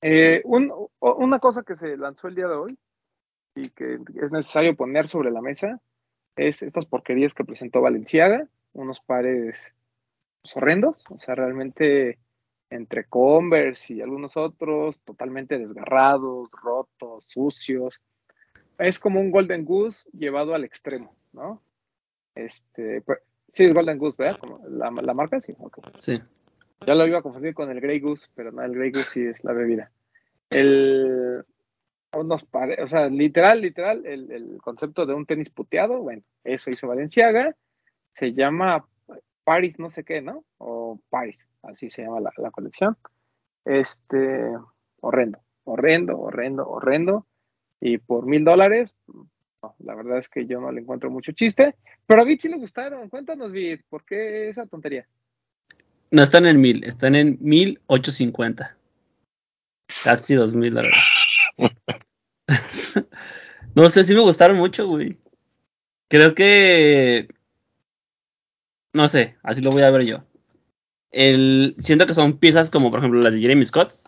Eh, un- una cosa que se lanzó el día de hoy y que es necesario poner sobre la mesa es estas porquerías que presentó Valenciaga, unos pares pues, horrendos, o sea, realmente entre Converse y algunos otros, totalmente desgarrados, rotos, sucios. Es como un Golden Goose llevado al extremo, ¿no? Este, pues, sí, es Golden Goose, ¿verdad? La, la marca, sí, ok. Sí. Ya lo iba a confundir con el Grey Goose, pero no, el Grey Goose sí es la bebida. El, unos pare- o sea, literal, literal, el, el concepto de un tenis puteado, bueno, eso hizo Valenciaga, se llama Paris no sé qué, ¿no? O Paris, así se llama la, la colección. Este, horrendo, horrendo, horrendo, horrendo. Y por mil dólares, la verdad es que yo no le encuentro mucho chiste. Pero a Vid sí le gustaron. Cuéntanos, Vid, ¿por qué esa tontería? No están en mil, están en mil ocho cincuenta. Casi dos mil dólares. <laughs> no sé, sí me gustaron mucho, güey. Creo que. No sé, así lo voy a ver yo. El, siento que son piezas como, por ejemplo, las de Jeremy Scott,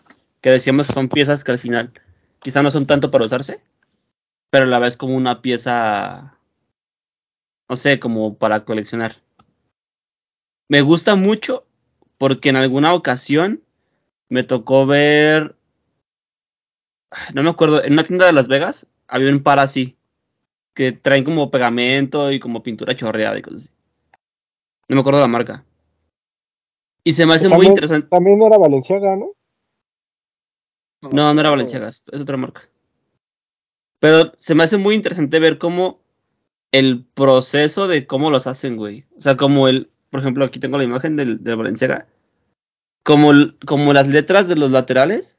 que decíamos que son piezas que al final quizá no son tanto para usarse, pero a la vez como una pieza, no sé, como para coleccionar. Me gusta mucho porque en alguna ocasión me tocó ver, no me acuerdo, en una tienda de Las Vegas había un par así, que traen como pegamento y como pintura chorreada y cosas así. No me acuerdo la marca. Y se me hace muy interesante. También era Valenciaga, ¿no? No, no era Valenciaga, es es otra marca. Pero se me hace muy interesante ver cómo el proceso de cómo los hacen, güey. O sea, como el, por ejemplo, aquí tengo la imagen del, del Valenciaga. Como, el- como las letras de los laterales.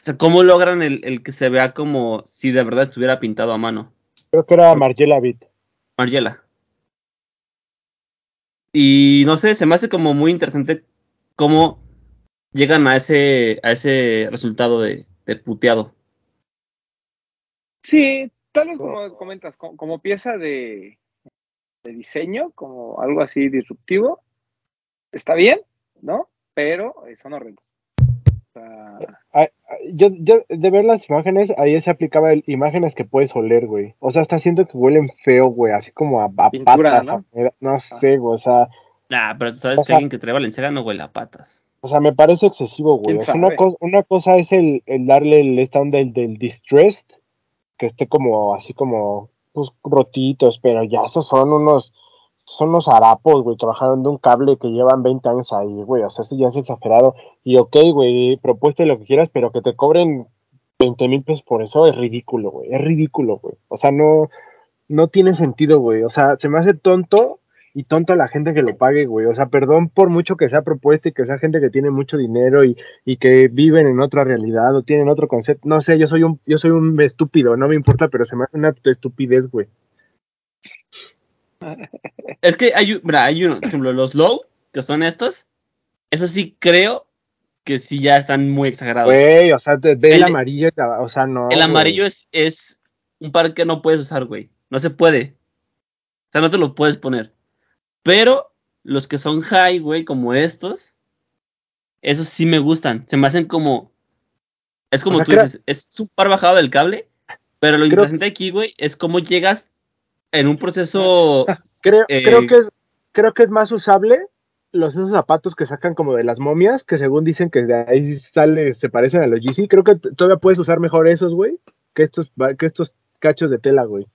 O sea, cómo logran el, el que se vea como si de verdad estuviera pintado a mano. Creo que era Margiela Bit. Margiela. Y no sé, se me hace como muy interesante cómo llegan a ese, a ese resultado de, de puteado. Sí, tal vez como comentas, co- como, pieza de, de diseño, como algo así disruptivo, está bien, ¿no? Pero eh, son horrendos. O sea, ah, Yo, yo, de ver las imágenes, ahí se aplicaba el imágenes que puedes oler, güey. O sea, hasta siento que huelen feo, güey, así como a, a Pintura, patas. ¿no? a- no sé, güey, o sea, Ah, pero tú sabes que sea- alguien que trae Valenciaga no huele a patas. o sea, me parece excesivo, güey. ¿Quién O sea, una, cosa una cosa es el, el darle el stand del, del distressed, que esté como, así como, pues, rotitos, pero ya esos son unos, son unos harapos, güey, trabajaron de un cable que llevan 20 años ahí, güey, o sea, eso ya es exagerado. Y ok, güey, propueste lo que quieras, pero que te cobren 20 mil pesos por eso es ridículo, güey, es ridículo, güey. O sea, no, no tiene sentido, güey. O sea, se me hace tonto y tonto a la gente que lo pague, güey. O sea, perdón por mucho que sea propuesta y que sea gente que tiene mucho dinero y, y que viven en otra realidad o tienen otro concepto. No sé, yo soy un, yo soy un estúpido, no me importa, pero se me hace una estupidez, güey. Es que hay, mira, hay uno, por ejemplo, los low, que son estos, eso sí creo que sí ya están muy exagerados. Güey, o sea, ve el, El- amarillo, o sea, no. El amarillo es, es un par que no puedes usar, güey. No se puede. O sea, no te lo puedes poner. Pero los que son high, güey, como estos, esos sí me gustan. Se me hacen como. Es como O sea, tú creo- dices, es un par bajado del cable. Pero lo Creo- interesante aquí, güey, es cómo llegas en un proceso. <laughs> Creo, eh, creo que es, creo que es más usable los esos zapatos que sacan como de las momias, que según dicen que de ahí sale, se parecen a los GC. Creo que todavía puedes usar mejor esos, güey, que estos, que estos cachos de tela, güey.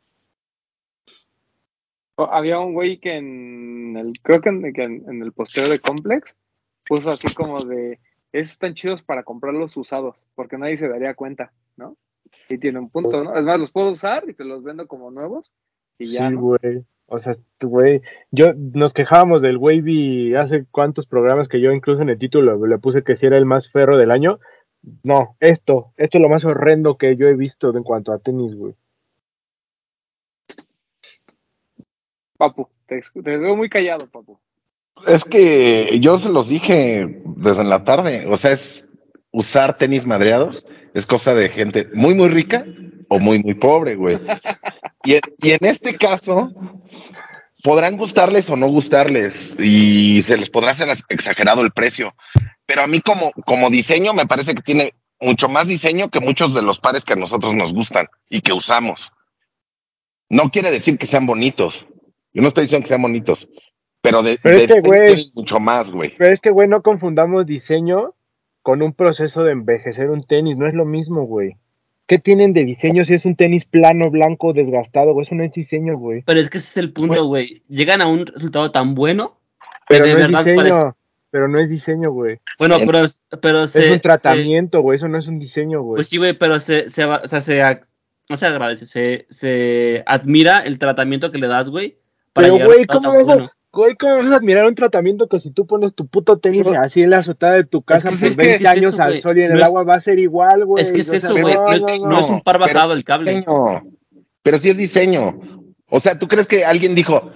había un güey que en el, creo que en, que en- en el posteo de Complex puso así como de, esos están chidos para comprarlos usados, porque nadie se daría cuenta, ¿no? Y tiene un punto, ¿no? Es más, los puedo usar y te los vendo como nuevos sí, ¿no? güey. O sea, tú, güey, yo nos quejábamos del Wavy hace cuántos programas que yo incluso en el título le puse que si era el más ferro del año. No, esto, esto es lo más horrendo que yo he visto en cuanto a tenis, güey. Papu, te, te veo muy callado, Papu. Es que yo se los dije desde la tarde, o sea, es usar tenis madreados es cosa de gente muy, muy rica o muy, muy pobre, güey. <laughs> Y, en- y en este caso, podrán gustarles o no gustarles y se les podrá hacer exagerado el precio, pero a mí como, como diseño me parece que tiene mucho más diseño que muchos de los pares que a nosotros nos gustan y que usamos. No quiere decir que sean bonitos. Yo no estoy diciendo que sean bonitos, pero de, Pero es que, güey, mucho más, güey. Pero es que, güey, no confundamos diseño con un proceso de envejecer un tenis. No es lo mismo, güey. ¿Qué tienen de diseño si es un tenis plano, blanco, desgastado? güey? Eso no es diseño, güey. Pero es que ese es el punto, güey. Llegan a un resultado tan bueno que Pero de no es verdad diseño. parece. Pero no es diseño, güey. Bueno, pero, pero se, Es un tratamiento, güey. Eso no es un diseño, güey. Pues sí, güey, pero se, se, va- o sea, se, no se agradece, se, se admira el tratamiento que le das, güey, para Pero, güey, ¿cómo vas, a, bueno. Güey, ¿cómo vas a admirar un tratamiento que si tú pones tu puto tenis así en la azotada de tu casa que por es que 20 es años eso, al sol y en No el es- agua va a ser igual, güey? Es que es O sea, eso, güey. No, es- no, no es un par bajado el cable. Pero sí es diseño. O sea, ¿tú crees que alguien dijo,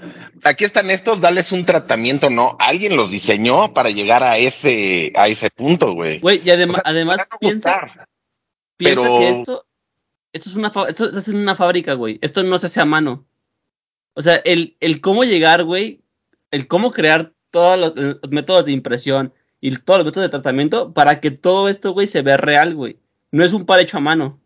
aquí están estos, dales un tratamiento? No, alguien los diseñó para llegar a ese, a ese punto, güey. Güey, y adem- O sea, además piensa, gustar, piensa pero- que esto, esto es una fa- esto es una fábrica, güey. Esto no se hace a mano. O sea, el, el cómo llegar, güey, el cómo crear todos los, los métodos de impresión y todos los métodos de tratamiento para que todo esto, güey, se vea real, güey. No es un par hecho a mano.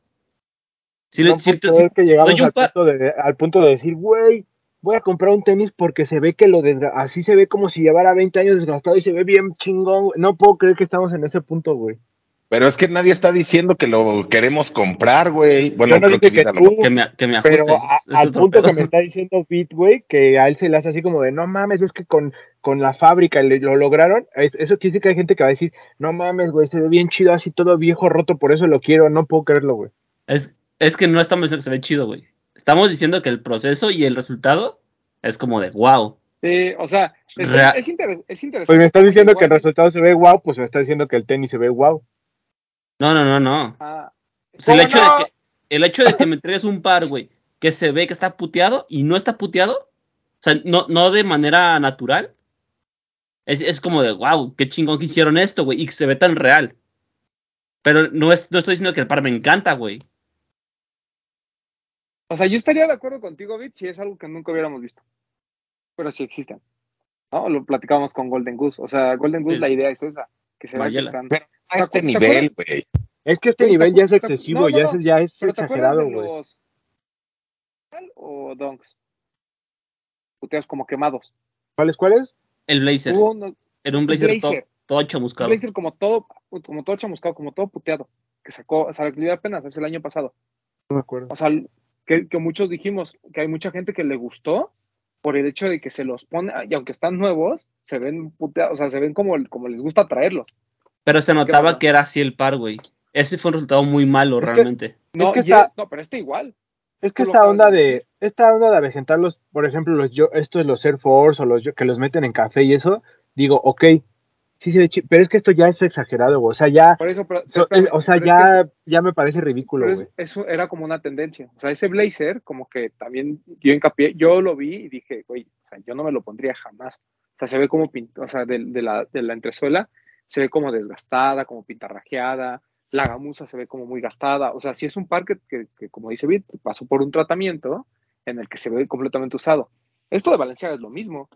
Si, le- no si puedo que llegamos al, par- punto de, al punto de decir, güey, voy a comprar un tenis porque se ve que lo así se ve como si llevara 20 años desgastado y se ve bien chingón. No puedo creer que estamos en ese punto, güey. Pero es que nadie está diciendo que lo queremos comprar, güey. Bueno, no creo que que Vida tú, lo- que me, que me ajuste. Pero a- al punto pedo. que me está <laughs> diciendo Beat, güey, que a él se le hace así como de, no mames, es que con, con la fábrica le- lo lograron. Es- Eso quiere decir que hay gente que va a decir, no mames, güey, se ve bien chido así todo viejo, roto, por eso lo quiero. No puedo creerlo, güey. Es, es que no estamos diciendo que se ve chido, güey. Estamos diciendo que el proceso y el resultado es como de wow. Sí, o sea, es, Real- es, interes- es interesante. Pues me estás diciendo que el resultado se ve guau, pues me estás diciendo que el tenis se ve guau. No, no, no, no. Ah, O sea, el ¿cómo hecho no? de que el hecho de que me entregues un par, güey, que se ve que está puteado y no está puteado, o sea, no, no de manera natural, es, es como de wow, qué chingón que hicieron esto, güey, y que se ve tan real. Pero no, es, no estoy diciendo que el par me encanta, güey. O sea, yo estaría de acuerdo contigo, Vic, si es algo que nunca hubiéramos visto. Pero sí existen. ¿No? Lo platicábamos con Golden Goose. O sea, Golden Goose, la idea es esa. Que se están. Pero a este nivel, güey. Es que este Güey, ¿te nivel ya es excesivo, no, no, ya, no. es, ya es Pero ¿te acuerdas exagerado, güey. los. o Donks? Puteados como quemados. ¿Cuáles, cuáles? El blazer. Uno- Era un blazer, blazer. todo, todo un chamuscado. blazer como todo, como todo chamuscado, como todo puteado. Que sacó, salió apenas hace el año pasado. No me acuerdo. O sea, que, que muchos dijimos que hay mucha gente que le gustó por el hecho de que se los pone, y aunque están nuevos, se ven puteados, o sea, se ven como, como les gusta traerlos. Pero se notaba que era así el par, güey. Ese fue un resultado muy malo, Es que- realmente. No, que y está- es- no, pero este igual. Es que esta onda de esta onda de avejentarlos, por ejemplo, los yo, estos los Air Force o los yo- que los meten en café y eso, digo, ok, sí se ve chi- pero es que esto ya es exagerado, güey. O sea, ya, Por eso, pero- so- espérame, o sea, pero es que ya, ya me parece ridículo, Pero güey. es- eso era como una tendencia. O sea, ese blazer, como que también dio hincapié. Yo lo vi y dije, güey, o sea, yo no me lo pondría jamás. O sea, se ve como pintado, o sea, de, de la, de la entresuela, se ve como desgastada, como pintarrajeada. La gamuza se ve como muy gastada. O sea, sí es un par que, que, como dice Bit, pasó por un tratamiento en el que se ve completamente usado. Esto de Valenciaga es lo mismo.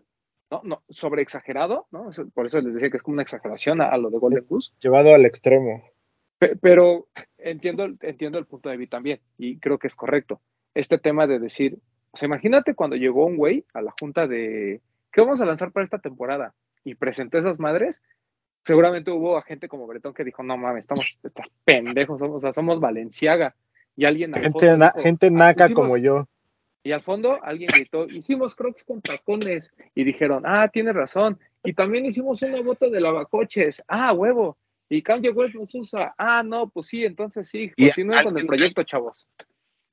¿no? no sobre exagerado, ¿no? Por eso les decía que es como una exageración a, a lo de Golden Goose. Llevado al extremo. Pe- Pero entiendo, el- entiendo el punto de vista también, y creo que es correcto. Este tema de decir, o sea, imagínate cuando llegó un güey a la junta de, ¿qué vamos a lanzar para esta temporada? Y presentó esas madres, seguramente hubo gente como Bretón que dijo, no mames, estamos, estás pendejos, somos, o sea, somos Valenciaga. Y alguien al Gente, fondo na- dijo, gente "Ah, naca hicimos- como yo. y al fondo alguien gritó, hicimos crocs con tacones. Y dijeron, ah, tienes razón. Y también hicimos una bota de lavacoches. Ah, huevo. Y Kanye West nos usa. Ah, no, pues sí, entonces sí. Continúen con el proyecto, chavos.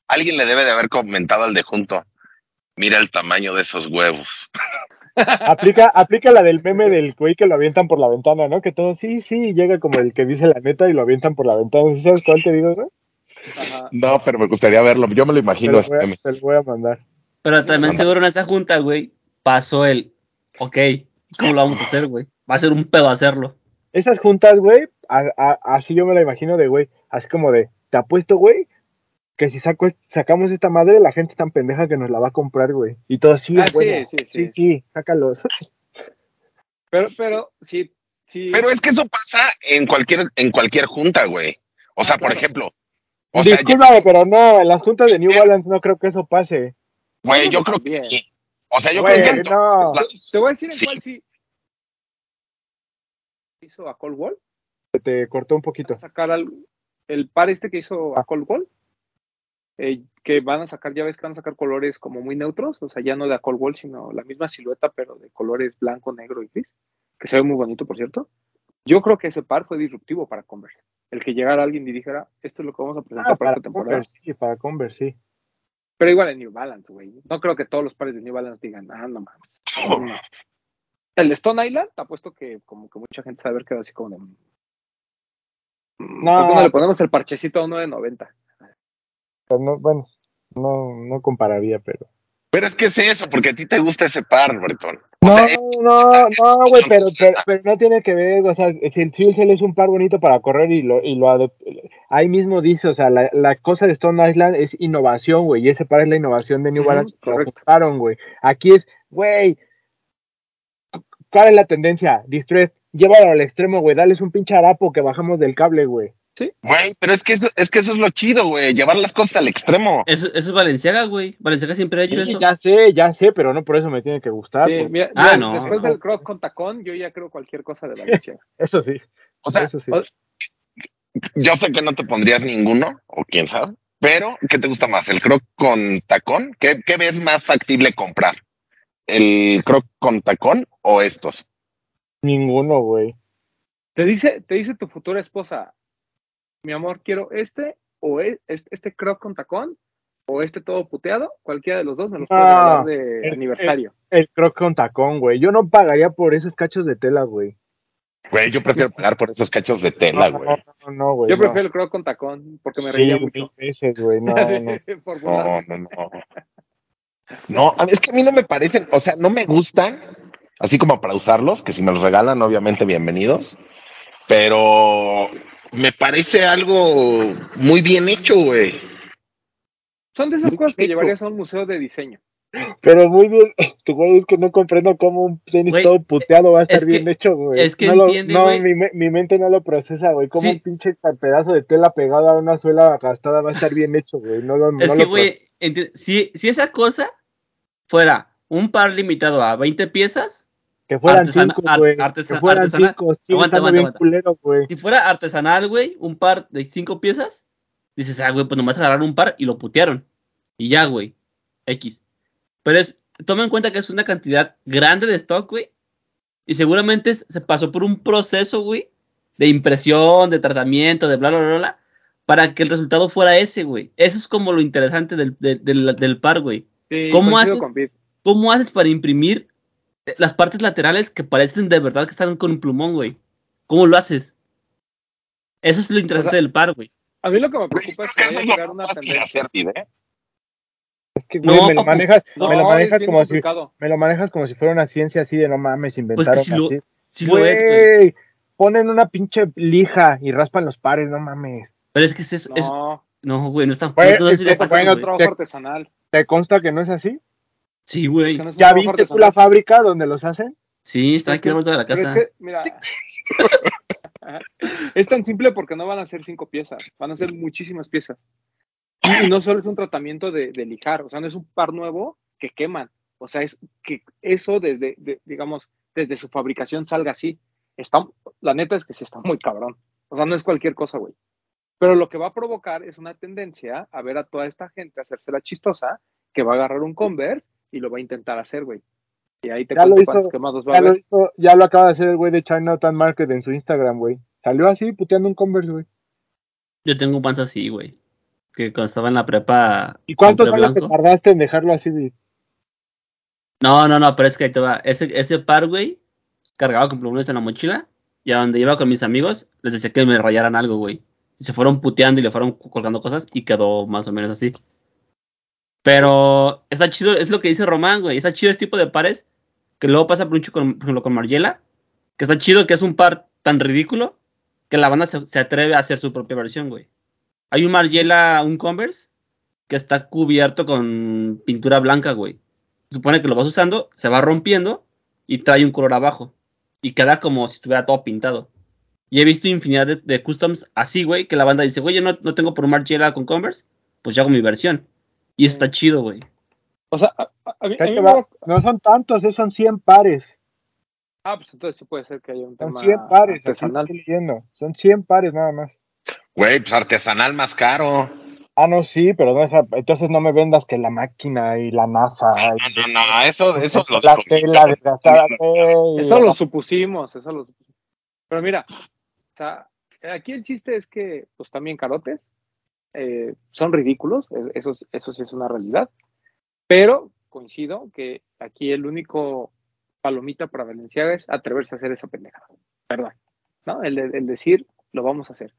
Alguien le debe de haber comentado al de junto. Mira el tamaño de esos huevos. Aplica, aplica la del meme del güey que lo avientan por la ventana, ¿no? Que todo, sí, sí, llega como el que dice la neta y lo avientan por la ventana. ¿Sí ¿Sabes cuál te digo? Ajá. No, pero me gustaría verlo. Yo me lo Te imagino. lo, este voy a, meme. te lo voy a mandar. Pero también no. seguro en esa junta, güey, pasó el, ok, ¿cómo lo vamos a hacer, güey? Va a ser un pedo hacerlo. Esas juntas, güey, a- a- así yo me la imagino de, güey, así como de, te apuesto, güey, que si saco, sacamos esta madre, la gente tan pendeja que nos la va a comprar, güey. Y todo así, Ah, es bueno. sí, sí, sí, sí. sí, sácalos. <laughs> Pero, pero, sí, sí. Pero es que eso pasa en cualquier, en cualquier junta, güey. O sea, por claro. ejemplo, o sea, Discúlpame, pero no, en las juntas de New Balance no creo que eso pase. güey, yo creo que sí. O sea, yo Güey, creo que no. Te voy a decir en Sí. cuál sí. Hizo a Cold Wall. Te cortó un poquito. sacar al, el par este que hizo a Cold Wall. Eh, que van a sacar, ya ves que van a sacar colores como muy neutros, o sea, ya no de a Cold Wall, sino la misma silueta, pero de colores blanco, negro y gris, que se ve muy bonito, por cierto. Yo creo que ese par fue disruptivo para Converse. El que llegara alguien y dijera, esto es lo que vamos a presentar Ah, para para esta temporada. Converse, sí, para Converse, sí. Pero igual en New Balance, güey. No creo que todos los pares de New Balance digan, ah, no mames. No. El de Stone Island, apuesto que como que mucha gente sabe quedado así como de. mm, No. ¿Por qué no le ponemos el parchecito a uno de 90? No, bueno, no, no compararía, pero. Pero es que es eso, porque a ti te gusta ese par, Bretón. O No, sea, no, no, güey, pero, pero, pero no tiene que ver, o sea, si el Fuel es un par bonito para correr y lo, y lo ahí mismo dice, o sea, la, la cosa de Stone Island es innovación, güey, y ese par es la innovación de New Ujú, Balance, que juntaron, güey. Aquí es, güey, ¿cuál es la tendencia? Distress, llévalo al extremo, güey, dales un pinche harapo que bajamos del cable, güey. Güey, pero es que eso, es que eso es lo chido, güey, llevar las cosas al extremo. Eso, eso es Valenciaga, güey. Valenciaga siempre ha hecho Sí, eso. ya sé, ya sé, pero no por eso me tiene que gustar, Sí, porque- mira, Ah, mira, no. después del croc con tacón, yo ya creo cualquier cosa de Valencia. <laughs> eso sí, O sea, eso sí. o- Yo sé que no te pondrías ninguno, o quién sabe, pero ¿qué te gusta más? ¿El croc con tacón? ¿Qué, qué ves más factible comprar? ¿El croc con tacón o estos? Ninguno, güey. Te dice, te dice tu futura esposa, mi amor, quiero este o e- este, este croc con tacón o este todo puteado, cualquiera de los dos me los puedes No, regalar de el- aniversario. El croc con tacón, güey. Yo no pagaría por esos cachos de tela, güey. Güey, yo prefiero pagar por esos cachos de tela, güey. no, no, no, güey. Yo no. prefiero el croc con tacón porque me Sí, reía mucho. veces, güey. No, <laughs> no. No, no, no. Es que a mí no me parecen, o sea, no me gustan, así como para usarlos, que si me los regalan, obviamente bienvenidos, pero me parece algo muy bien hecho, güey. Son de esas Muy cosas que llevarías a un museo de diseño. Pero muy bien. Tu güey es que no comprendo cómo un tenis Güey, todo puteado va a estar es que- bien hecho, güey. es que no lo- entiende, No, güey. mi, me- mi mente no lo procesa, güey. Como Sí. un pinche pedazo de tela pegado a una suela gastada va a estar bien hecho, güey. No lo, Es no que, lo güey, si, si esa cosa fuera un par limitado a 20 piezas, Que fueran artesana- cinco, ar- güey. Que fueran artesana- cinco. Aguanta, aguanta, bien aguanta. culero, güey. si fuera artesanal, güey, un par de 5 piezas, dices, ah, güey, pues nomás agarraron un par y lo putearon. Y ya, güey. X. Pero es, toma en cuenta que es una cantidad grande de stock, güey. Y seguramente se pasó por un proceso, güey, de impresión, de tratamiento, de bla, bla, bla, bla, para que el resultado fuera ese, güey. Eso es como lo interesante del, del, del- del par, güey. Sí, ¿Cómo haces? ¿Cómo haces para imprimir las partes laterales que parecen de verdad que están con un plumón, güey? ¿Cómo lo haces? Eso es lo interesante O sea, del par, güey. A mí lo que me Güey, preocupa es que vaya a llegar una tendencia. Es que, güey, No, me lo manejas, no, me lo manejas como si, me lo manejas como si fuera una ciencia así de no mames, Pues inventaron que si lo, si lo es, güey. Güey, ponen una pinche lija y raspan los pares, no mames. Pero es que es, es- No, no, güey, no es tan Güey, no es es que, fácil, bueno, es un güey. trabajo te- artesanal. ¿Te consta que no es así? Sí, güey. no ¿Ya viste tú la fábrica donde los hacen? Sí, está aquí a la vuelta de la Pero casa. es que, mira, <laughs> es tan simple porque no van a ser cinco piezas, van a ser muchísimas piezas. Y, y no solo es un tratamiento de, de lijar, o sea, no es un par nuevo que queman. O sea, es que eso desde, de- digamos, desde su fabricación salga así. Está, la neta es que sí está muy cabrón. O sea, no es cualquier cosa, güey. Pero lo que va a provocar es una tendencia a ver a toda esta gente hacerse la chistosa, que va a agarrar un Converse y lo va a intentar hacer, güey. Y ahí te Ya lo cuento hizo- cuántos quemados va a Ya lo, haber. hizo- ya lo acaba de hacer el güey de Chinatown Market en su Instagram, güey. Salió así, puteando un Converse, güey. Yo tengo un panza así, güey. Que cuando estaba en la prepa. ¿Y cuántos años te tardaste en dejarlo así? güey? No, no, no, pero es que ahí te va. Ese, ese par, güey, cargaba con plumones en la mochila. Y a donde iba con mis amigos, les decía que me rayaran algo, güey. Y se fueron puteando y le fueron colgando cosas y quedó más o menos así. Pero está chido, es lo que dice Román, güey. Está chido este tipo de pares. Que luego pasa por, un chico con, por ejemplo, con Margiela. Que está chido que es un par tan ridículo que la banda se, atreve a hacer su propia versión, güey. Hay un Margiela, un Converse, que está cubierto con pintura blanca, güey. Supone que lo vas usando, se va rompiendo y trae un color abajo. Y queda como si estuviera todo pintado. Y he visto infinidad de, de customs así, güey, que la banda dice, güey, yo no, no tengo por un Margiela con Converse, pues yo hago mi versión. Y está chido, güey. O sea, a, a- a mí, mí me No son tantos, eh, son 100 pares. Ah, pues entonces sí puede ser que haya un Son tema 100 pares, artesanal. estoy leyendo. Son 100 pares nada más. Güey, pues artesanal más caro. Ah, no, sí, pero no, esa- entonces no me vendas que la máquina y la NASA. y- No, no, no, eso, eso lo la tela desgastada. güey. Eso lo supusimos, eso lo supusimos. Pero mira, o sea, aquí el chiste es que, pues también carotes, eh, son ridículos, es- eso, eso sí es una realidad, pero coincido que aquí el único palomita para Valenciaga es atreverse a hacer esa pendejada. Perdón. ¿No? El, el decir, lo vamos a hacer.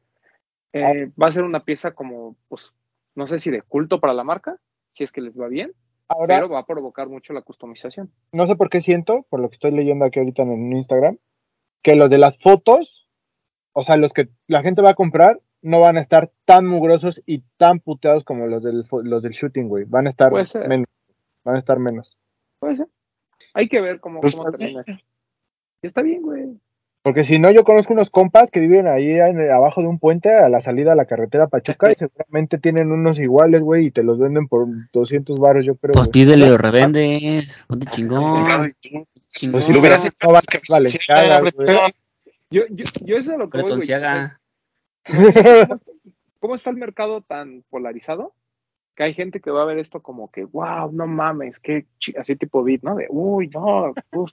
Eh, va a ser una pieza como, pues, no sé si de culto para la marca, si es que les va bien, Ahora, pero va a provocar mucho la customización. no sé por qué siento, por lo que estoy leyendo aquí ahorita en Instagram, que los de las fotos, o sea, los que la gente va a comprar, no van a estar tan mugrosos y tan puteados como los del, los del shooting, güey. Van a estar Puede ser. menos. Van a estar menos. Puede ser. Hay que ver cómo, Pues cómo está termina Está bien, güey. Porque si no, yo conozco unos compas que viven ahí en- abajo de un puente a la salida a la carretera Pachuca y seguramente tienen unos iguales, güey, y te los venden por 200 baros, yo creo. Pues pídele o revendes. Ponte chingón. chingón. Pues sí, Lo hubieras hecho no güey. Yo, yo, yo eso es lo que voy, güey. O sea, Bretonciaga. <laughs> ¿cómo, está el mercado tan polarizado? Que hay gente que va a ver esto como que, wow, no mames, qué chi-", así tipo beat, ¿no? De, uy, no, uf,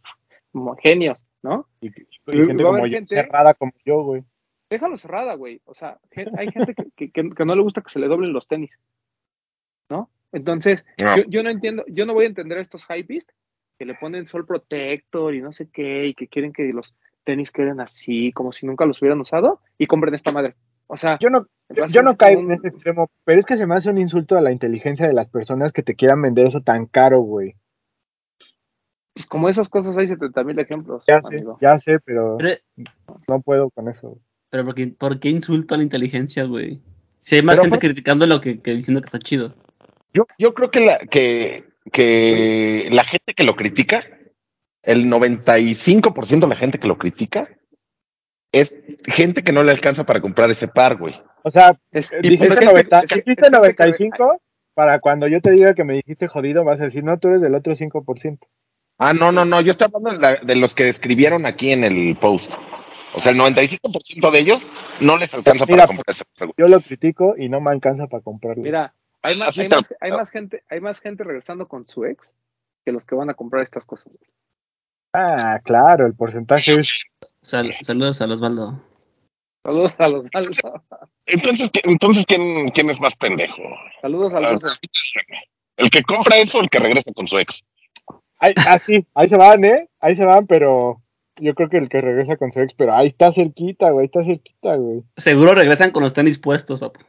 como genios, ¿no? Y, y gente Va a como gente- cerrada como yo, güey. Déjalo cerrada, güey. O sea, hay gente que, que- que- que no le gusta que se le doblen los tenis, ¿no? Entonces, No. yo, yo no entiendo, yo no voy a entender a estos hypebeast que le ponen sol protector y no sé qué, y que quieren que los tenis queden así, como si nunca los hubieran usado, y compren esta madre. O sea, Yo no, yo, no caigo un- en ese extremo, pero es que se me hace un insulto a la inteligencia de las personas que te quieran vender eso tan caro, güey. pues, como esas cosas hay 70 mil ejemplos, Ya sé, ya sé, pero Pero, no puedo con eso. güey. pero ¿por, qué, ¿por qué insulto a la inteligencia, güey? Si hay más Pero gente por- criticando lo que, que diciendo que está chido. Yo, yo creo que la, que, que la gente que lo critica, el 95% de la gente que lo critica, es gente que no le alcanza para comprar ese par, güey. O sea, Es- eh, dijiste, gente- 90, es- dijiste que- 95, para cuando yo te diga que me dijiste jodido, vas a decir, no, tú eres del otro 5%. Ah, no, no, no, yo estoy hablando de, la- de los que escribieron aquí en el post. O sea, el 95% de ellos no les alcanza Mira, para comprar ese par, güey. Yo lo critico y no me alcanza para comprarlo. Mira, hay más, hay, más, hay más gente, hay más gente regresando con su ex que los que van a comprar estas cosas. Ah, claro, el porcentaje es... Sal- saludos a Osvaldo. Saludos a los. Entonces, ¿qui- entonces ¿quién, ¿quién es más pendejo? Saludos al Ah, Alzo. ¿El que compra eso o el que regresa con su ex? Ay, ah, sí, ahí se van, ¿eh? Ahí se van, pero yo creo que el que regresa con su ex, pero ahí está cerquita, güey, está cerquita, güey. Seguro regresan con los tenis puestos, papu.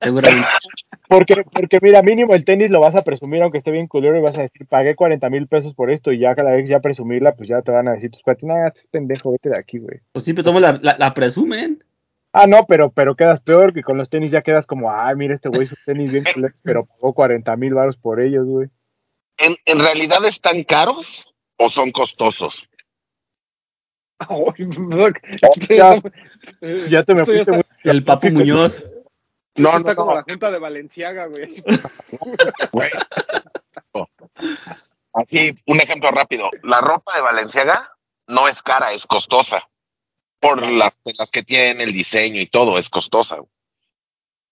Seguramente. <laughs> Porque, porque mira, mínimo el tenis lo vas a presumir aunque esté bien culero y vas a decir, pagué 40 mil pesos por esto y ya cada vez ya presumirla, pues ya te van a decir tus cuates, nah, este es pendejo, vete de aquí, güey. Pues sí, pero todos la, la, la presumen. Ah, no, pero, pero quedas peor que con los tenis ya quedas como, ay, mira este güey, sus tenis bien culeros, <laughs> pero pagó 40 mil baros por ellos, güey. ¿En, ¿En realidad están caros o son costosos? <laughs> Ay. Ya- Ya te me fuiste El Papu Muñoz. No, no, está como no, la junta de Valenciaga, güey. así. güey. Así, un ejemplo rápido. La ropa de Valenciaga no es cara, es costosa. Por las telas que tiene, el diseño y todo, es costosa.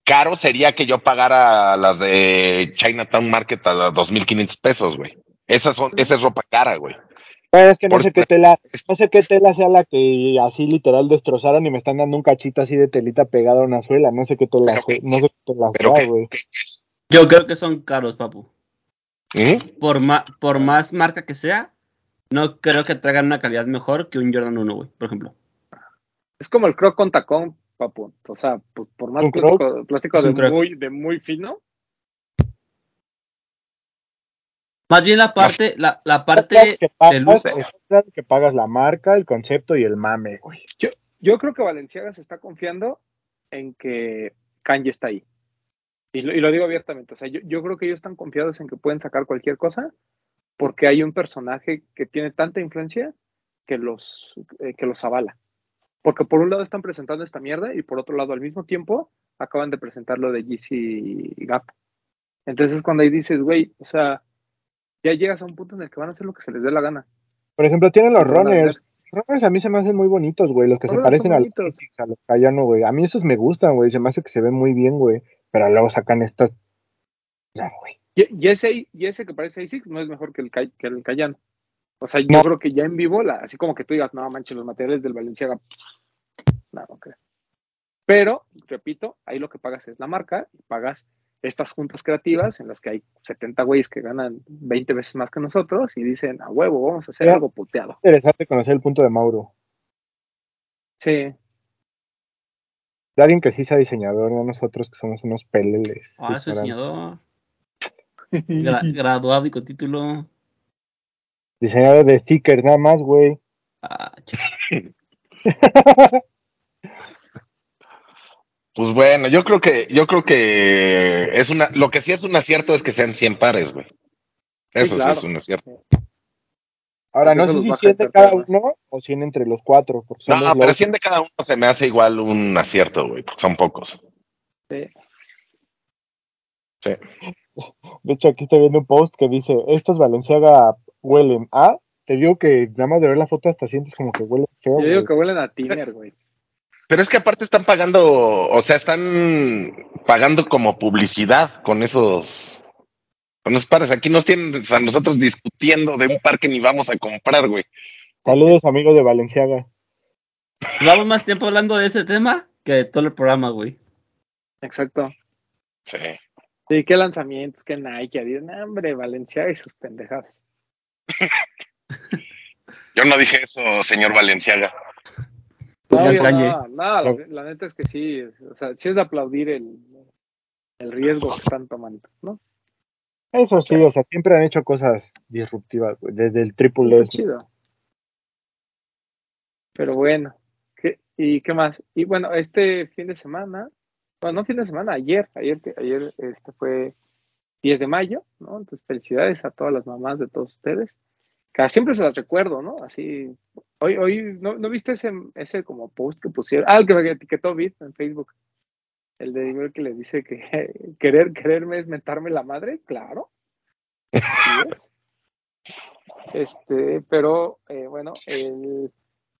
Caro sería que yo pagara las de Chinatown Market a 2.500 pesos, güey. Esas son, esa es ropa cara, güey. Bueno, es que no Por sé qué tela, no sé qué tela sea la que así literal destrozaron y me están dando un cachito así de telita pegada a una suela, no sé qué tela, Pero no sé qué tela pero sea, güey. Yo creo que son caros, papu. ¿Mm? Por, ma- por más marca que sea, no creo que traigan una calidad mejor que un Jordan 1, güey, por ejemplo. Es como el croc con tacón, papu. O sea, pues, por más ¿Un plástico, plástico de, croc. muy, de muy fino, Más bien la parte, la, la parte que pagas, claro que pagas la marca, el concepto y el mame, güey. yo creo que Valenciaga se está confiando en que Kanye está ahí. Y lo, y lo digo abiertamente. O sea, yo, yo creo que ellos están confiados en que pueden sacar cualquier cosa porque hay un personaje que tiene tanta influencia que los, eh, que los avala. Porque por un lado están presentando esta mierda y por otro lado al mismo tiempo acaban de presentar lo de Yeezy Gap. Entonces cuando ahí dices, güey, o sea, ya llegas a un punto en el que van a hacer lo que se les dé la gana. Por ejemplo, tienen los runners. Los runners a mí se me hacen muy bonitos, güey. Los que se Los parecen a los a los Cayano, güey. A mí esos me gustan, güey. Se me hace que se ven muy bien, güey. Pero luego sacan estos. Ya, güey. Y, y ese, y ese que parece ASICS no es mejor que el, que el Cayano. O sea, yo No. creo que ya en vivo, la, así como que tú digas, no manches, los materiales del Valenciaga, no, no creo. Pero, repito, ahí lo que pagas es la marca y pagas estas juntas creativas en las que hay 70 güeyes que ganan 20 veces más que nosotros y dicen, a huevo, vamos a hacer algo puteado. Interesante conocer el punto de Mauro. Sí, De alguien que sí sea diseñador, no nosotros que somos unos peleles. Ah, ignorantes. diseñador. <laughs> gra- graduado y con título. Diseñador de stickers, nada más, güey. Ah, <laughs> Pues bueno, yo creo que, yo creo que es una, lo que sí es un acierto es que sean 100 pares, güey. Eso sí, claro. es un acierto. Ahora, no sé los si baja 100 de cada cartera. uno o 100 entre los cuatro. Porque son No, dos pero logos. 100 de cada uno se me hace igual un acierto, güey, porque son pocos. sí. Sí. De hecho, aquí estoy viendo un post que dice: Estos Valenciaga huelen a. Te digo que nada más de ver la foto hasta sientes como que huele feo. Yo digo güey. que huelen a Tiner, güey. Pero es que aparte están pagando, o sea, están pagando como publicidad con esos, con esos pares. Aquí nos tienen a nosotros discutiendo de un par que ni vamos a comprar, güey. Saludos, amigos de Valenciaga. Llevamos más tiempo hablando de ese tema que de todo el programa, güey. Exacto. Sí. Sí, qué lanzamientos, qué Nike, Adidas, no, hombre, Valenciaga y sus pendejadas. <laughs> Yo no dije eso, señor Valenciaga. Nada, nada, la, la neta es que sí, o sea, sí es de aplaudir el, el riesgo que están tomando, ¿no? Eso sí, o sea, siempre han hecho cosas disruptivas, güey, desde el triple S. chido. Pero bueno, ¿qué, ¿y qué más? Y bueno, este fin de semana, bueno, no fin de semana, ayer, ayer, que- ayer este fue 10 de mayo, ¿no? Entonces, felicidades a todas las mamás de todos ustedes. Que siempre se las recuerdo, ¿no? Así, hoy, hoy, ¿no, ¿no viste ese, ese como post que pusieron? Ah, el que me etiquetó Bit en Facebook. El de Diver que le dice que <laughs> querer, quererme es mentarme la madre, claro. Es. Este, pero eh, bueno,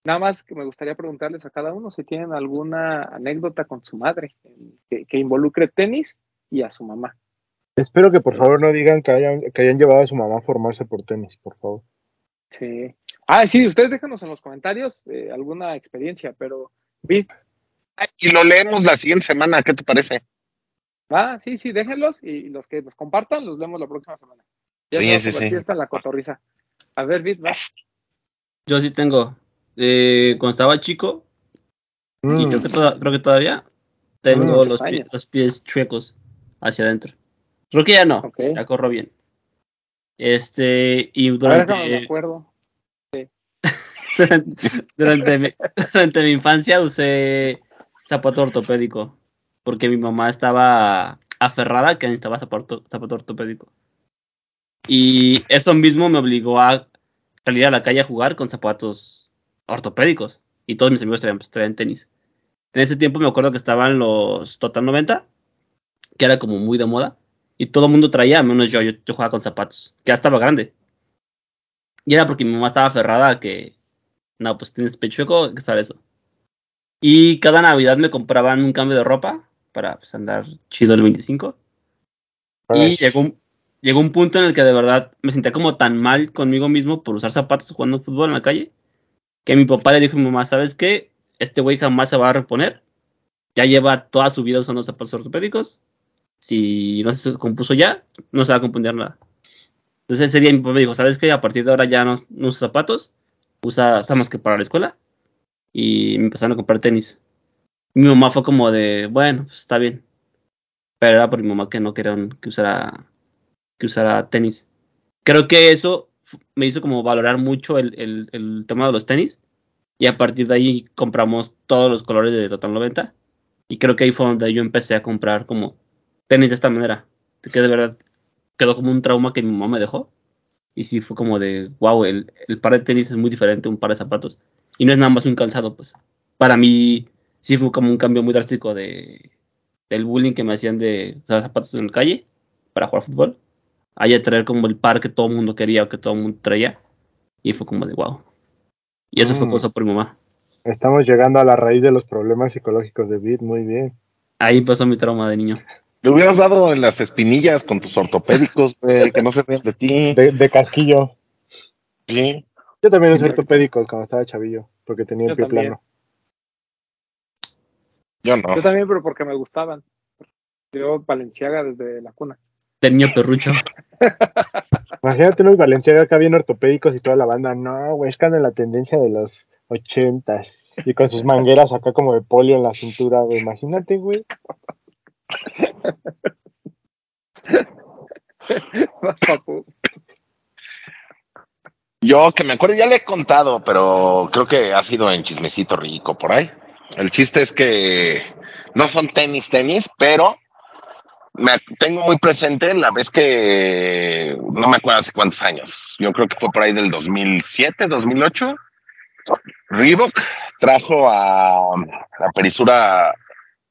nada más que me gustaría preguntarles a cada uno si tienen alguna anécdota con su madre que, que involucre tenis y a su mamá. Espero que por favor no digan que hayan, que hayan llevado a su mamá a formarse por tenis, por favor. Sí. Ah, sí, ustedes déjanos en los comentarios eh, alguna experiencia, pero vi, Y lo leemos la siguiente semana, ¿qué te parece? ah, sí, sí, déjenlos y los que nos compartan los vemos la próxima semana. Ya Sí, sí, sí. esta en la cotorriza. A ver, Bit, vas. Yo sí tengo. Eh, cuando estaba chico, y Mm, creo que, toda- creo que todavía, tengo Mm. los, los pies chuecos hacia adentro. Creo que ya no, Ok. ya corro bien. Este, y durante, déjame, me acuerdo. <laughs> durante, mi, durante mi infancia usé zapato ortopédico, porque mi mamá estaba aferrada que necesitaba zapato, zapato ortopédico. Y eso mismo me obligó a salir a la calle a jugar con zapatos ortopédicos. Y todos mis amigos traían, pues, traían tenis. En ese tiempo me acuerdo que estaban los Total 90, que era como muy de moda. Y todo el mundo traía, menos yo, yo, yo jugaba con zapatos, que ya estaba grande. Y era porque mi mamá estaba aferrada a que, no, pues tienes pechueco, hay que usar eso. Y cada Navidad me compraban un cambio de ropa para pues, andar chido el 25. Y llegó un, llegó un punto en el que de verdad me sentía como tan mal conmigo mismo por usar zapatos jugando fútbol en la calle, que mi papá le dijo a mi mamá, ¿sabes qué? Este güey jamás se va a reponer. Ya lleva toda su vida usando zapatos ortopédicos. Si no se compuso ya, no se va a componer nada. Entonces ese día mi papá me dijo, ¿sabes qué? A partir de ahora ya no, no usa zapatos, usa, usa más que para la escuela. Y me empezaron a comprar tenis. Mi mamá fue como de, bueno, pues está bien. Pero era por mi mamá que no querían que usara, que usara tenis. Creo que eso me hizo como valorar mucho el, el, el tema de los tenis. Y a partir de ahí compramos todos los colores de Total 90. Y creo que ahí fue donde yo empecé a comprar como tenis de esta manera. Que de verdad quedó como un trauma que mi mamá me dejó. Y sí fue como de, wow, el, el par de tenis es muy diferente a un par de zapatos. Y no es nada más un calzado, pues. Para mí sí fue como un cambio muy drástico de, del bullying que me hacían de usar zapatos en la calle para jugar fútbol. Ahí a traer como el par que todo el mundo quería o que todo el mundo traía. Y fue como de, wow. Y eso fue Mm. cosa por mi mamá. estamos llegando a la raíz de los problemas psicológicos de Bit, muy bien. Ahí pasó mi trauma de niño. Le hubieras dado en las espinillas con tus ortopédicos, güey, que no se rían de ti. De, de casquillo. Sí. Yo también Sí, usé ortopédicos cuando estaba chavillo, porque tenía el pie también. plano. Yo no. Yo también, pero porque me gustaban. Yo Valenciaga desde la cuna. Niño perrucho. <laughs> Imagínate unos Valenciaga acá bien ortopédicos y toda la banda. No, güey, es que anda en la tendencia de los ochentas. Y con sus mangueras acá como de polio en la cintura, güey. Imagínate, güey. <laughs> Yo que me acuerdo, ya le he contado, pero creo que ha sido en chismecito rico por ahí. El chiste es que no son tenis, tenis, pero me tengo muy presente la vez que no me acuerdo hace cuántos años. Yo creo que fue por ahí del 2007, 2008. Reebok trajo a la perisura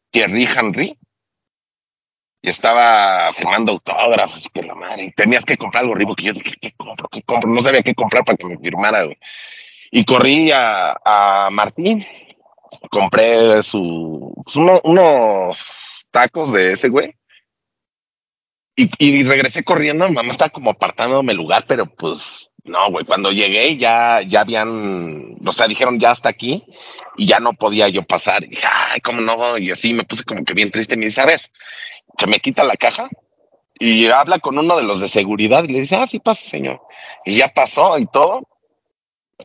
Thierry Henry y estaba firmando autógrafos que la madre. Y tenías que comprar algo Reebok y yo dije, ¿qué compro? ¿Qué compro? No sabía qué comprar para que me firmara, güey. Y corrí a, a Martín, compré su, pues, uno- unos tacos de ese güey. Y, y regresé corriendo, mi mamá estaba como apartándome el lugar, pero pues no, güey, cuando llegué ya, ya habían, o sea, dijeron ya hasta aquí y ya no podía yo pasar. Y dije, ay, cómo no, y así me puse como que bien triste. Me dice, a ver, que me quita la caja y habla con uno de los de seguridad y le dice, ah, sí pasa, señor. Y ya pasó y todo.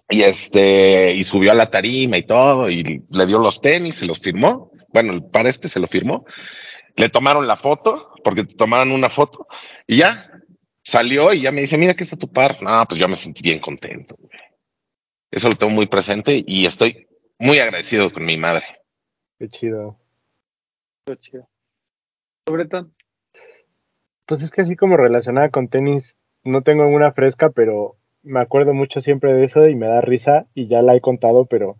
Y este, y subió a la tarima y todo, y le dio los tenis, se los firmó. Bueno, el par este se lo firmó. Le tomaron la foto, porque tomaron una foto, y ya salió y ya me dice, mira que está tu par. No, pues yo me sentí bien contento. güey. Eso lo tengo muy presente y estoy muy agradecido con mi madre. Qué chido. Qué chido. Sobre todo. Pues es que así como relacionada con tenis, no tengo una fresca, pero me acuerdo mucho siempre de eso y me da risa y ya la he contado, pero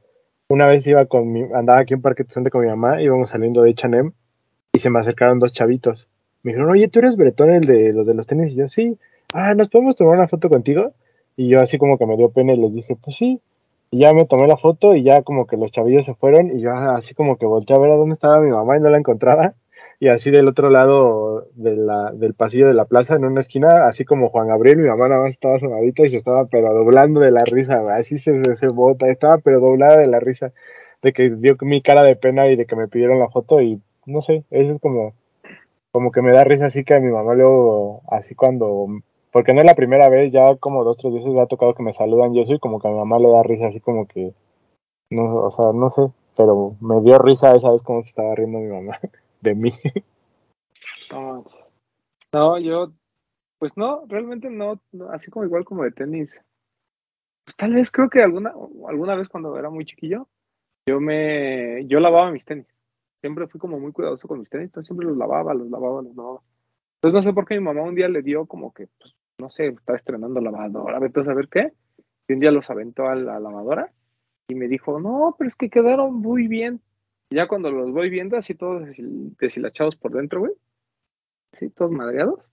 una vez iba con mi, andaba aquí en Parque Tezonte con mi mamá, íbamos saliendo de H&M y se me acercaron dos chavitos. Me dijeron, oye, ¿tú eres Bretón, el de los de los tenis? Y yo, sí. Ah, ¿nos podemos tomar una foto contigo? Y yo así como que me dio pena y les dije, pues sí. Y ya me tomé la foto y ya como que los chavillos se fueron y yo así como que volteé a ver a dónde estaba mi mamá y no la encontraba. Y así del otro lado de la, del pasillo de la plaza, en una esquina, así como Juan Gabriel, mi mamá nada más estaba asomadita y se estaba pero doblando de la risa, así se, se, se bota, estaba pero doblada de la risa, de que dio mi cara de pena y de que me pidieron la foto y no sé, eso es como, como que me da risa así que a mi mamá luego, así cuando, porque no es la primera vez, ya como dos, tres veces me ha tocado que me saludan y eso y como que a mi mamá le da risa así como que, no, o sea, no sé, pero me dio risa esa vez como se estaba riendo mi mamá <laughs> de mí. No, no, yo, pues no, realmente no, no, así como igual como de tenis. Pues tal vez creo que alguna, alguna vez cuando era muy chiquillo, yo me, yo lavaba mis tenis. Siempre fui como muy cuidadoso con mis tenis, entonces siempre los lavaba, los lavaba, los lavaba. Entonces no sé por qué mi mamá un día le dio como que, pues, no sé, estaba estrenando lavadora, vete a saber qué. Y un día los aventó a la lavadora y me dijo, no, pero es que quedaron muy bien. Y ya cuando los voy viendo, así todos deshil- deshilachados por dentro, güey, así todos madreados,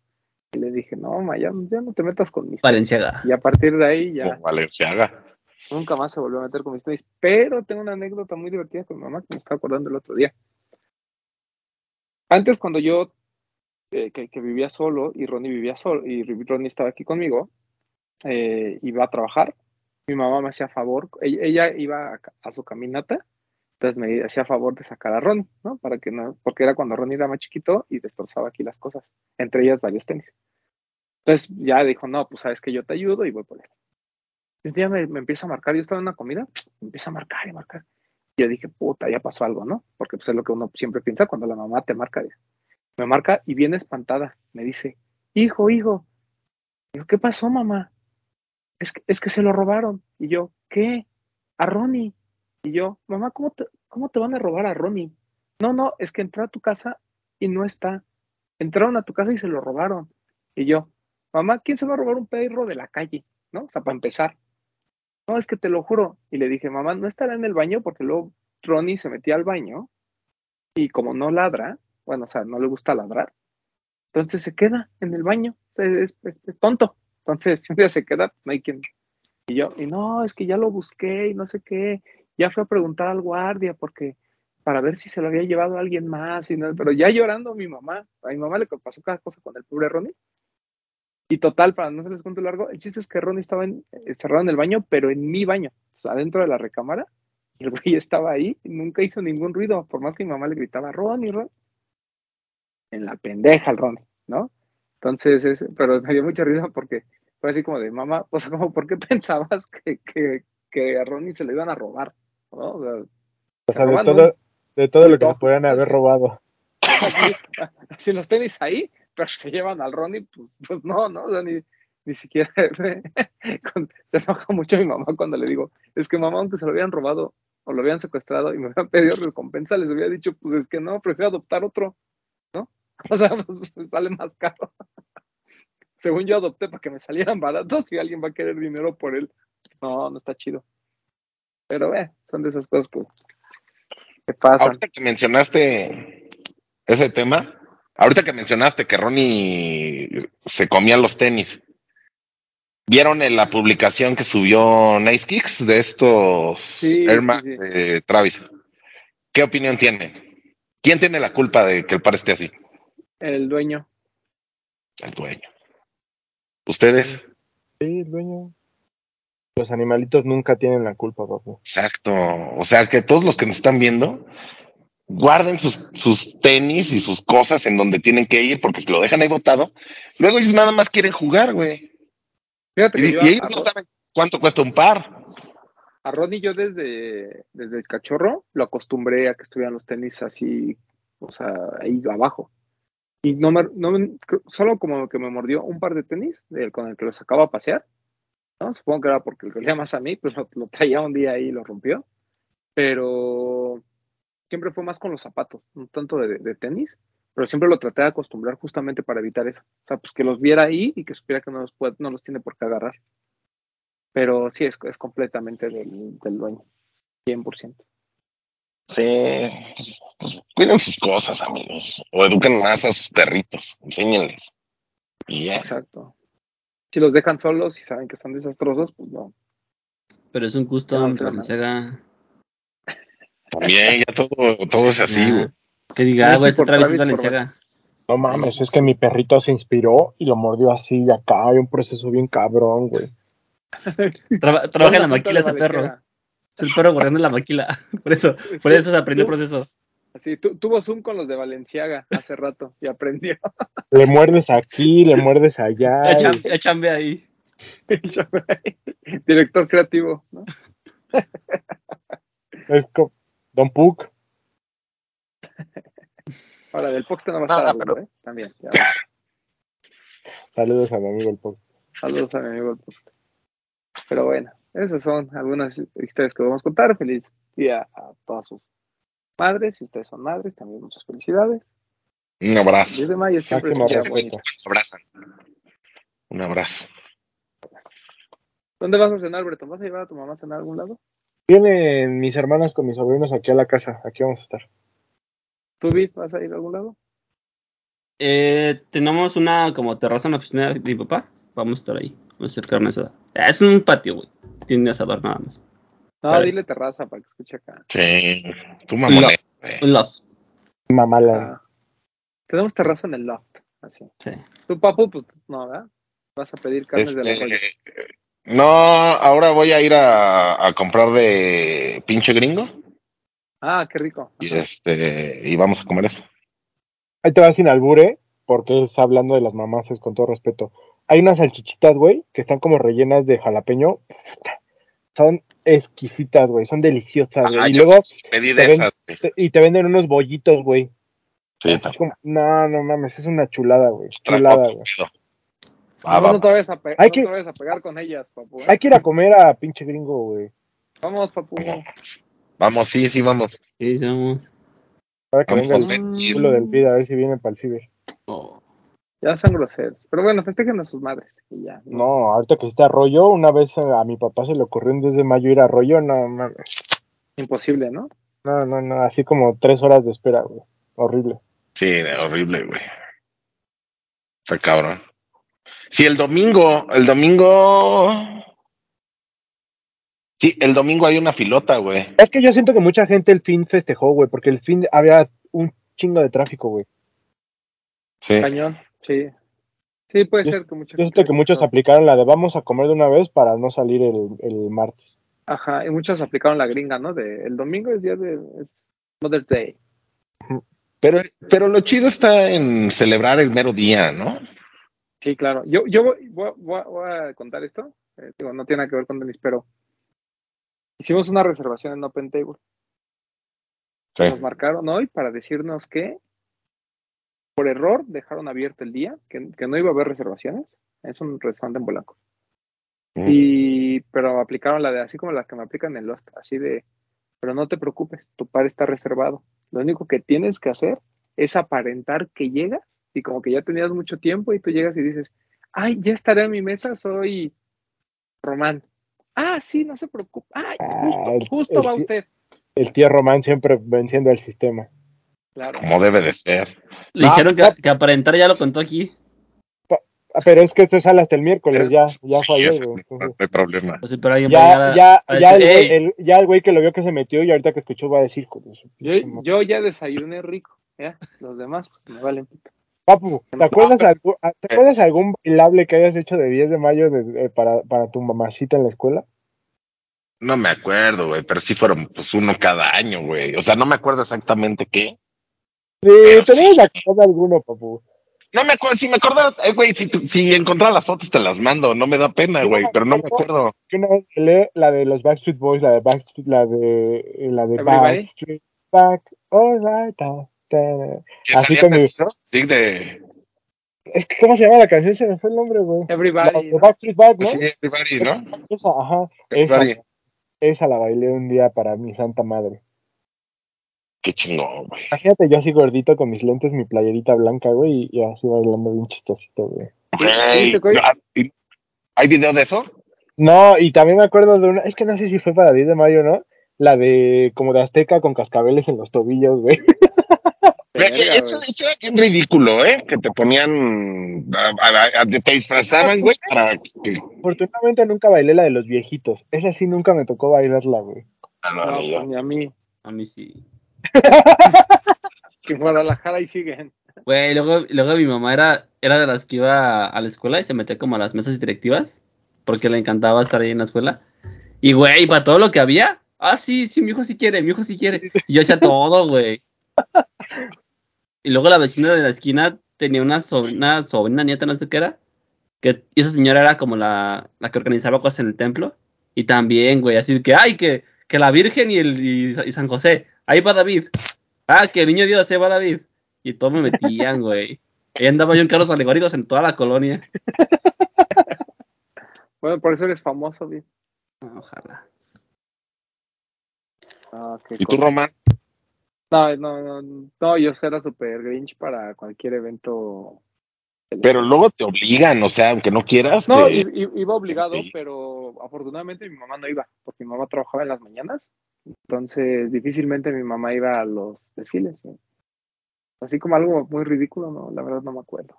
y le dije, no, ma, ya, ya no te metas con mis tenis. Valenciaga. Y a partir de ahí ya Como Valenciaga. nunca más se volvió a meter con mis tenis. Pero tengo una anécdota muy divertida con mi mamá que me estaba acordando el otro día. Antes, cuando yo eh, que, vivía solo y Ronnie vivía solo y Ronnie estaba aquí conmigo, eh, iba a trabajar. Mi mamá me hacía favor, ella, iba a, su caminata, entonces me hacía favor de sacar a Ronnie, ¿no? Para que no, porque era cuando Ronnie era más chiquito y destrozaba aquí las cosas, entre ellas varios tenis. Entonces ya dijo, no, pues sabes que yo te ayudo y voy por él. Un día me, me, empieza a marcar, yo estaba en una comida, me empieza a marcar y marcar. Yo dije, puta, ya pasó algo, ¿no? Porque pues es lo que uno siempre piensa cuando la mamá te marca. Me marca y viene espantada. Me dice, hijo, hijo. Yo, ¿qué pasó, mamá? Es que, es que se lo robaron. Y yo, ¿qué? A Ronnie. Y yo, mamá, ¿cómo te, ¿cómo te van a robar a Ronnie? No, no, es que entró a tu casa y no está. Entraron a tu casa y se lo robaron. Y yo, mamá, ¿quién se va a robar un perro de la calle? ¿No? O sea, para empezar. No, es que te lo juro. Y le dije, mamá, no estará en el baño porque luego Ronnie se metía al baño y como no ladra, bueno, o sea, no le gusta ladrar, entonces se queda en el baño, es, es, es tonto. Entonces, <laughs> un día se queda, no hay quien. Y yo, y no, es que ya lo busqué y no sé qué, ya fui a preguntar al guardia porque para ver si se lo había llevado alguien más, y no, pero ya llorando mi mamá, a mi mamá le pasó cada cosa con el pobre Ronnie. Y total, para no se les cuento largo, el chiste es que Ronnie estaba en, cerrado en el baño, pero en mi baño, o sea, adentro de la recámara, y el güey <laughs> estaba ahí y nunca hizo ningún ruido, por más que mi mamá le gritaba, Ronnie, Ronnie. en la pendeja al Ronnie, ¿no? Entonces, es, pero me dio mucha risa porque fue así como de mamá, o sea, como, ¿por qué <laughs> pensabas que, que, que a Ronnie se le iban a robar? ¿no? O sea, O sea, de todo, de todo lo que se podrían haber robado. <laughs> así, así los tenis ahí, pero se llevan al Ronnie, pues, pues no, ¿no? O sea, ni, ni siquiera <laughs> con- se enoja mucho mi mamá cuando le digo, es que mamá, aunque se lo habían robado o lo habían secuestrado y me habían pedido recompensa, les había dicho, pues es que no, prefiero adoptar otro, ¿no? <laughs> O sea, pues, pues, sale más caro. <laughs> Según yo adopté para que me salieran baratos y alguien va a querer dinero por él. No, no está chido. Pero eh, son de esas cosas que, que pasan. Ahorita que mencionaste ese tema, ahorita que mencionaste que Ronnie se comía los tenis, ¿vieron en la publicación que subió Nice Kicks de estos Sí, Air Max sí, sí. de Travis? ¿Qué opinión tienen? ¿Quién tiene la culpa de que el par esté así? El dueño. El dueño. ¿Ustedes? Sí, el dueño. Los animalitos nunca tienen la culpa, papu. Exacto. O sea, que todos los que nos están viendo guarden sus, sus tenis y sus cosas en donde tienen que ir porque si lo dejan ahí botado, luego ellos nada más quieren jugar, güey. Fíjate que Y, yo y ellos no saben cuánto cuesta un par. A Ronnie yo desde, desde el cachorro lo acostumbré a que estuvieran los tenis así, o sea, ahí abajo. Y no me, no me- solo como que me mordió un par de tenis del- con el que lo sacaba a pasear, ¿no? Supongo que era porque le olía más a mí, pues lo, lo traía un día ahí y lo rompió. Pero siempre fue más con los zapatos, no tanto de, de tenis, pero siempre lo traté de acostumbrar justamente para evitar eso. O sea, pues que los viera ahí y que supiera que no los, puede- no los tiene por qué agarrar. Pero sí, es, es completamente del, del dueño, 100%. Sí. Pues, cuiden sus cosas, amigos. O eduquen más a sus perritos. Enséñenles. Y ya. Exacto. Si los dejan solos y saben que son desastrosos, pues no. Pero es un no se Balenciaga. También, ya todo, todo es así, güey. Que diga, No, ah, güey, este Travis Balenciaga. No mames, es que mi perrito se inspiró y lo mordió así y acá. Hay un proceso bien cabrón, güey. <laughs> Traba- trabaja en la maquila ese perro. Es el perro guardando la maquila. <laughs> Por eso, por eso se aprendió el proceso. Así, tu- tuvo Zoom con los de Valenciaga hace rato y aprendió. <laughs> Le muerdes aquí, le muerdes allá. Ya, y- cham- ya chambea ahí. Director creativo, ¿no? Es como Don Puck. <laughs> Ahora, del Poxte no va a estar pero- ¿eh? También. ya. <laughs> Saludos a mi amigo el Post. Saludos a mi amigo el Poxte. Pero bueno, esas son algunas historias que vamos a contar. Feliz día a todas sus madres. Si ustedes son madres, también muchas felicidades. Un abrazo. 10 de mayo siempre es un día bonito. Un abrazo. Un abrazo. ¿Dónde vas a cenar, Breton? ¿Vas a llevar a tu mamá a cenar a algún lado? Vienen mis hermanas con mis sobrinos aquí a la casa. Aquí vamos a estar. ¿Tú, Vic, vas a ir a algún lado? Eh, tenemos una como terraza en la oficina de mi papá. Vamos a estar ahí. Vamos a hacer carne asada. Ah, Es un patio, güey. Tiene asador nada más. No, Vale. dile terraza para que escuche acá. Sí. Tú mamones. güey. Un loft. Mamala. Ah, tenemos terraza en el loft. Así. Sí. Tú, papu, pues no, ¿verdad? Vas a pedir carnes de la Este, roya. No, ahora voy a ir a, a comprar de pinche gringo Ah, qué rico. y este y vamos a comer eso. Ahí te vas sin albure, porque está hablando de las mamás, con todo respeto. Hay unas salchichitas, güey, que están como rellenas de jalapeño. Son exquisitas, güey, son deliciosas, güey. Y luego, Pedí Te de esas. te- y te venden unos bollitos, güey. Sí, Es como- no, no mames, es una chulada, güey. Chulada, güey. Pedo. Va, no, va, no te vayas a, pe- Hay no que- te vayas a pegar con ellas, papu. ¿eh? Hay que ir a comer a pinche gringo, güey. Vamos, papu. Vamos, sí, sí, vamos. Sí, sí, vamos. Ahora que Vamos venga el culo del PIB, a ver si viene para el Ciber. Oh. Ya son groseros. Pero bueno, festejen a sus madres. Y ya. No, ahorita que está Arroyo, una vez a mi papá se le ocurrió un 10 de mayo ir a Arroyo, no mames. Imposible, ¿no? No, no, no, así como tres horas de espera, güey. Horrible. Sí, horrible, güey. Fue cabrón. Sí, el domingo, el domingo. Sí, el domingo hay una filota, güey. Es que yo siento que mucha gente el fin festejó, güey, porque el fin había un chingo de tráfico, güey. Sí. Cañón, sí. Sí, puede Yo- ser que mucha Yo siento que muchos aplicaron la de vamos a comer de una vez para no salir el, el martes. Ajá, y muchos aplicaron la gringa, ¿no? De el domingo es día de es Mother's Day. Pero, pero lo chido está en celebrar el mero día, ¿no? Sí, claro. Yo, yo voy, voy- voy- voy a contar esto. Eh, digo, no tiene nada que ver con tenis, pero hicimos una reservación en Open Table. Sí. Nos marcaron hoy para decirnos que por error dejaron abierto el día, que, que no iba a haber reservaciones. Es un restaurante en Polanco. Mm. Y, pero aplicaron la de, así como las que me aplican en Lost, así de, pero no te preocupes, tu par está reservado. Lo único que tienes que hacer es aparentar que llegas y como que ya tenías mucho tiempo y tú llegas y dices, ay, ya estaré a mi mesa, soy Román. Ah, sí, no se preocupe. Ay, Ah, justo, el- justo el va tío- usted. El tío Román siempre venciendo el sistema. Claro. Como debe de ser. Le Ah, dijeron que, ah. que aparentar ya lo contó aquí. Ah, pero es que esto sale hasta el miércoles, ya, ya Sí, güey. no, hay problema. Pues sí, pero alguien va a llegar Ya, a, ya, a ya, el decir, güey, "Ey, el, ya el güey que lo vio que se metió y ahorita que escuchó va a decir, "Joder, su Yo, pinche madre". yo ya desayuné rico, ¿ya? Los demás pues, me valen. pito. Papu, ¿te acuerdas, algún, ¿te acuerdas algún bailable que hayas hecho de 10 de mayo de- de- para, para tu mamacita en la escuela? No me acuerdo, güey, pero sí fueron pues uno cada año, güey. O sea, no me acuerdo exactamente qué. Sí, Pero te sí. de alguno, papu. No me acuerdo, si me acuerdo, eh, güey, si, si encontrara las fotos te las mando, no me da pena, No, güey, pero no me no. acuerdo. Que una vez bailé la de los Backstreet Boys, la de Backstreet, la de, la de Everybody. Backstreet Back, alright, ta, ta. ¿Que Así con mi- Pedrito? Sí, de... Es que, ¿cómo se llama la canción? Se me fue el nombre, güey. Everybody. ¿no? Backstreet Back, ¿no? Sí, Everybody, ¿no? Esa, ajá. Esa, Everybody. esa la bailé un día para mi santa madre. Qué chingón, güey. Imagínate yo así gordito con mis lentes, mi playerita blanca, güey, y, así bailando bien chistosito, güey. No, ¿y- ¿Hay video de eso? No, y también me acuerdo de una, es que no sé si fue para 10 de mayo, ¿no? La de como de Azteca con cascabeles en los tobillos, güey. <laughs> Verga, eso, eso era bien ridículo, ¿eh? Que te ponían, a- a- a- te disfrazaban, güey, para que... Afortunadamente nunca bailé la de los viejitos. Esa sí nunca me tocó bailarla, güey. Ah, no, No, ni yo. pues a mí. A mí sí. <laughs> Que en Guadalajara y siguen. Güey, luego, luego mi mamá era, era de las que iba a la escuela y se metía como a las mesas directivas porque le encantaba estar ahí en la escuela. Y güey, para todo lo que había, ah, sí, sí, mi hijo sí quiere, mi hijo sí quiere. Y yo hacía todo, güey. <laughs> Y luego la vecina de la esquina tenía una sobrina, sobrina nieta, no sé qué era. Que y esa señora era como la, la que organizaba cosas en el templo. Y también, güey, así que, ay, que, que la Virgen y, el, y, y San José, ahí va David. Ah, que el niño Dios, ahí va David. Y todos me metían, güey. <laughs> Ahí andaba yo en carros alegóricos en toda la colonia. <laughs> Bueno, por eso eres famoso, güey. Ojalá. Ah, ¿Y tú. Román? No, no, no, no, yo era super grinch para cualquier evento. Pero luego te obligan, o sea, aunque no quieras. No, te- iba obligado, Sí. pero afortunadamente mi mamá no iba, porque mi mamá trabajaba en las mañanas. Entonces, difícilmente mi mamá iba a los desfiles. ¿sí? Así como algo muy ridículo, no, la verdad no me acuerdo.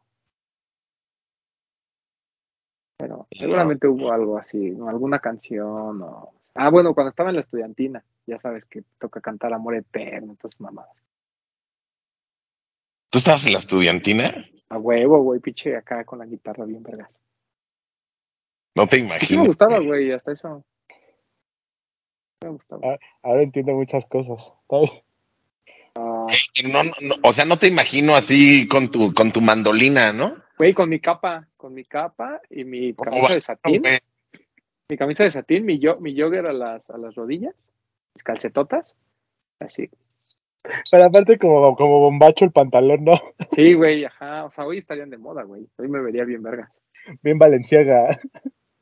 Pero seguramente hubo algo así, ¿no? alguna canción o... Ah, bueno, cuando estaba en la estudiantina, ya sabes que toca cantar Amor Eterno, entonces mamadas. ¿Tú estabas en la estudiantina? A huevo, güey, pinche acá con la guitarra bien vergas. No te Y sí imagino. me gustaba, güey, hasta eso. Me gustaba. Ahora entiendo muchas cosas. Ah, No, no, no, o sea, no te imagino así con tu, con tu mandolina, ¿no? Güey, con mi capa, con mi capa y mi ¿Cómo camisa de satín? Mi camisa de satín, mi, yo, mi jogger a las, a las rodillas, mis calcetotas, así. Pero aparte como, como bombacho el pantalón, ¿no? <laughs> Sí, güey, ajá, o sea, hoy estarían de moda, güey, hoy me vería bien verga. Bien valenciaga.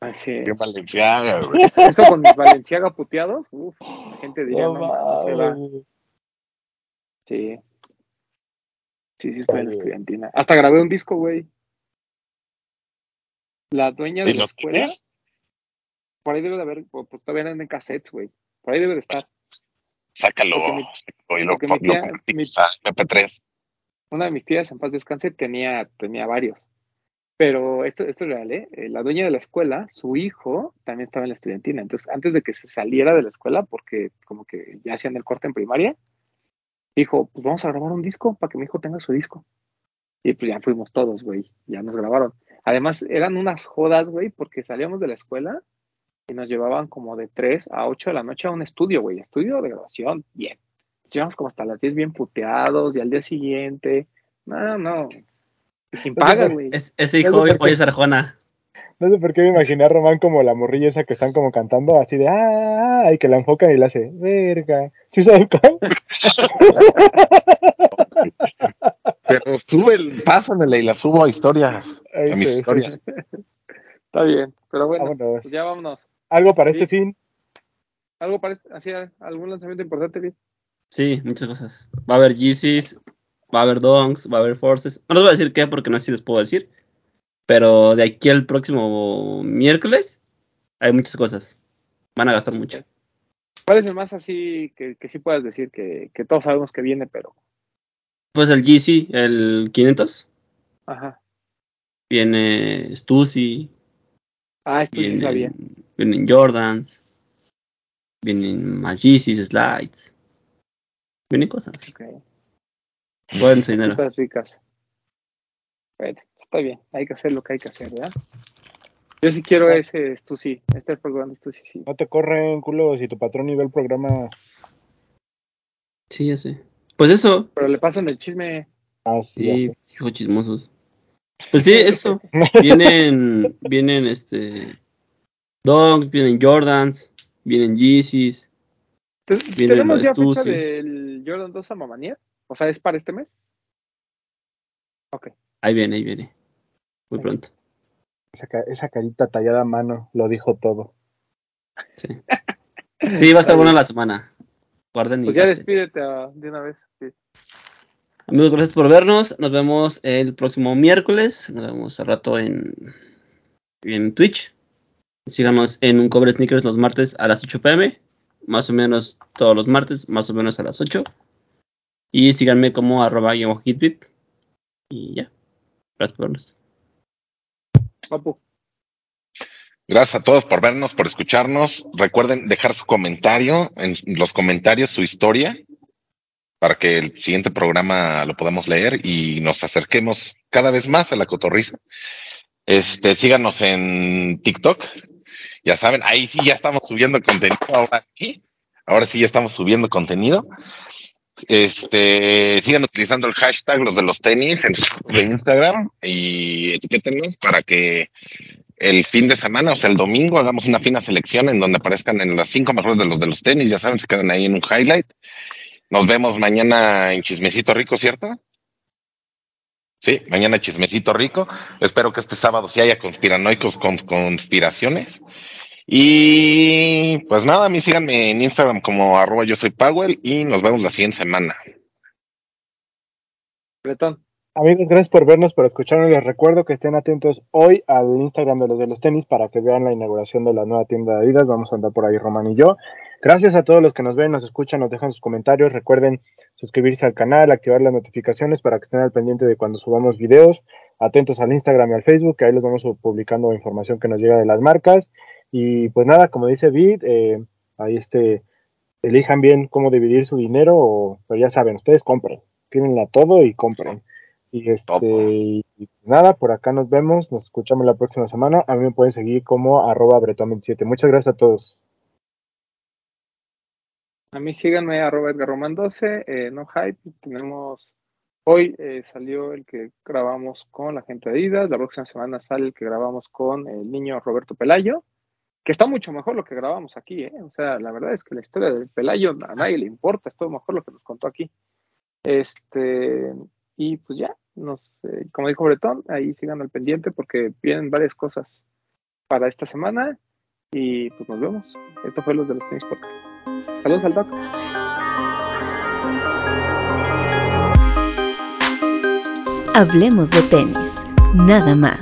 Así es. valenciaga, güey. Eso con mis Valenciaga puteados, uff, la gente diría, no, No mames, se va. Sí. Sí, sí, estoy en la estudiantina. Hasta grabé un disco, güey. La dueña de ¿Y la escuela? Por ahí debe de haber, pues todavía andan en cassettes, güey. Por ahí debe de estar. Sácalo, mi- sácalo y lo, mi lo tía- convertimos a MP3. Una de mis tías, en paz descanse, tenía, tenía varios. Pero esto, esto es real, ¿eh? Eh, La dueña de la escuela, su hijo, también estaba en la estudiantina. Entonces, antes de que se saliera de la escuela, porque como que ya hacían el corte en primaria, dijo, pues vamos a grabar un disco para que mi hijo tenga su disco. Y pues ya fuimos todos, güey. Ya nos grabaron. Además, eran unas jodas, güey, porque salíamos de la escuela y nos llevaban como de 3 a 8 de la noche a un estudio, güey. Estudio de grabación, bien. llegamos como hasta las 10 bien puteados y al día siguiente, no, no, y sin paga, güey. Es- ese hijo de Pollo Sarjona. No sé por qué me imaginé a Román como la morrilla esa que están como cantando así de ah, ah", y que la enfocan y le hace verga. ¿Sí sabes cuál? <laughs> Pero sube, el- pásamela y la subo a historias. Ahí A mis historias. Está bien, pero bueno, Vámonos. pues ya vámonos. Algo para Sí. este fin. ¿Algo para este- así, algún lanzamiento importante? Sí, muchas cosas. Va a haber Yeezys, va a haber Donks, va a haber Forces. No les voy a decir qué porque no sé si les puedo decir. Pero de aquí al próximo miércoles hay muchas cosas. Van a gastar mucho. ¿Cuál es el más así que, que sí puedas decir que, que todos sabemos que viene, pero... Pues el Yeezy, el 500. Ajá. Viene Stussy, Ah, esto sí sabía. vienen, vienen Jordans, vienen más Yeezys, Slides. Vienen cosas. Ok. Pueden su dinero. Cositas ricas. Bueno, está bien, hay que hacer lo que hay que hacer, ¿verdad? Yo sí quiero ese Stussy, este programa Stussy, sí. No te corren, culo, si tu patrón ni ve el programa. Sí, ya sé. Pues eso. Pero le pasan el chisme. Así. Sí, hijos chismosos. Pues sí, <laughs> eso. Vienen, vienen este. Donks, vienen Jordans, vienen Yeezys. Entonces, Viene ¿Tenemos ya fecha del Jordan 2 a Mamanier? O sea, ¿es para este mes? Ok. Ahí viene, ahí viene. Muy pronto. Esa, ca- esa carita tallada a mano lo dijo todo. Sí. Sí, va a estar buena la semana. Guarden y Pues ya gasten. despídete ah, de una vez. sí. Amigos, gracias por vernos. Nos vemos el próximo miércoles. Nos vemos al rato en, en Twitch. Síganos en un cover sneakers los martes a las 8 pm. Más o menos todos los martes, más o menos a las 8. Y síganme como arroba bajo hitbit. Y ya. Gracias por vernos. Papu. Gracias a todos por vernos, por escucharnos. Recuerden dejar su comentario, en los comentarios su historia, para que el siguiente programa lo podamos leer y nos acerquemos cada vez más a la cotorriza. Este, síganos en TikTok. Ya saben, ahí sí ya estamos subiendo contenido ahora sí. Ahora sí ya estamos subiendo contenido. Este, sigan utilizando el hashtag los de los tenis en Instagram y etiquétenos para que el fin de semana, o sea, el domingo, hagamos una fina selección en donde aparezcan en las cinco mejores de los de los tenis, ya saben, se quedan ahí en un highlight. Nos vemos mañana en Chismecito Rico, ¿cierto? Sí, mañana Chismecito Rico. Espero que este sábado sí haya conspiranoicos con conspiraciones. Y pues nada, a mí síganme en Instagram como arroba yo soy Powell y nos vemos la siguiente semana. Bretón. Amigos, gracias por vernos, por escucharnos. Les recuerdo que estén atentos hoy al Instagram de los de los tenis para que vean la inauguración de la nueva tienda de Adidas. Vamos a andar por ahí, Román y yo. Gracias a todos los que nos ven, nos escuchan, nos dejan sus comentarios. Recuerden suscribirse al canal, activar las notificaciones para que estén al pendiente de cuando subamos videos. Atentos al Instagram y al Facebook, que ahí los vamos publicando información que nos llega de las marcas. Y pues nada, como dice Vid, eh, ahí este, elijan bien cómo dividir su dinero, o, pero ya saben, ustedes compren, tírenla todo y compren. Y este, y nada, por acá nos vemos, nos escuchamos la próxima semana. A mí me pueden seguir como arroba bretón27. Muchas gracias a todos. A mí síganme arroba Edgar Román 12, eh, no hype. Tenemos hoy eh, salió el que grabamos con la gente de Adidas, la próxima semana sale el que grabamos con el niño Roberto Pelayo, que está mucho mejor lo que grabamos aquí, ¿eh? O sea, la verdad es que la historia del Pelayo a nadie le importa, es todo mejor lo que nos contó aquí. Este, y pues ya, nos, como dijo Bretón, ahí sigan al pendiente porque vienen varias cosas para esta semana y pues nos vemos. Esto fue los de los tenis podcast. Saludos al Doc. Hablemos de tenis, nada más.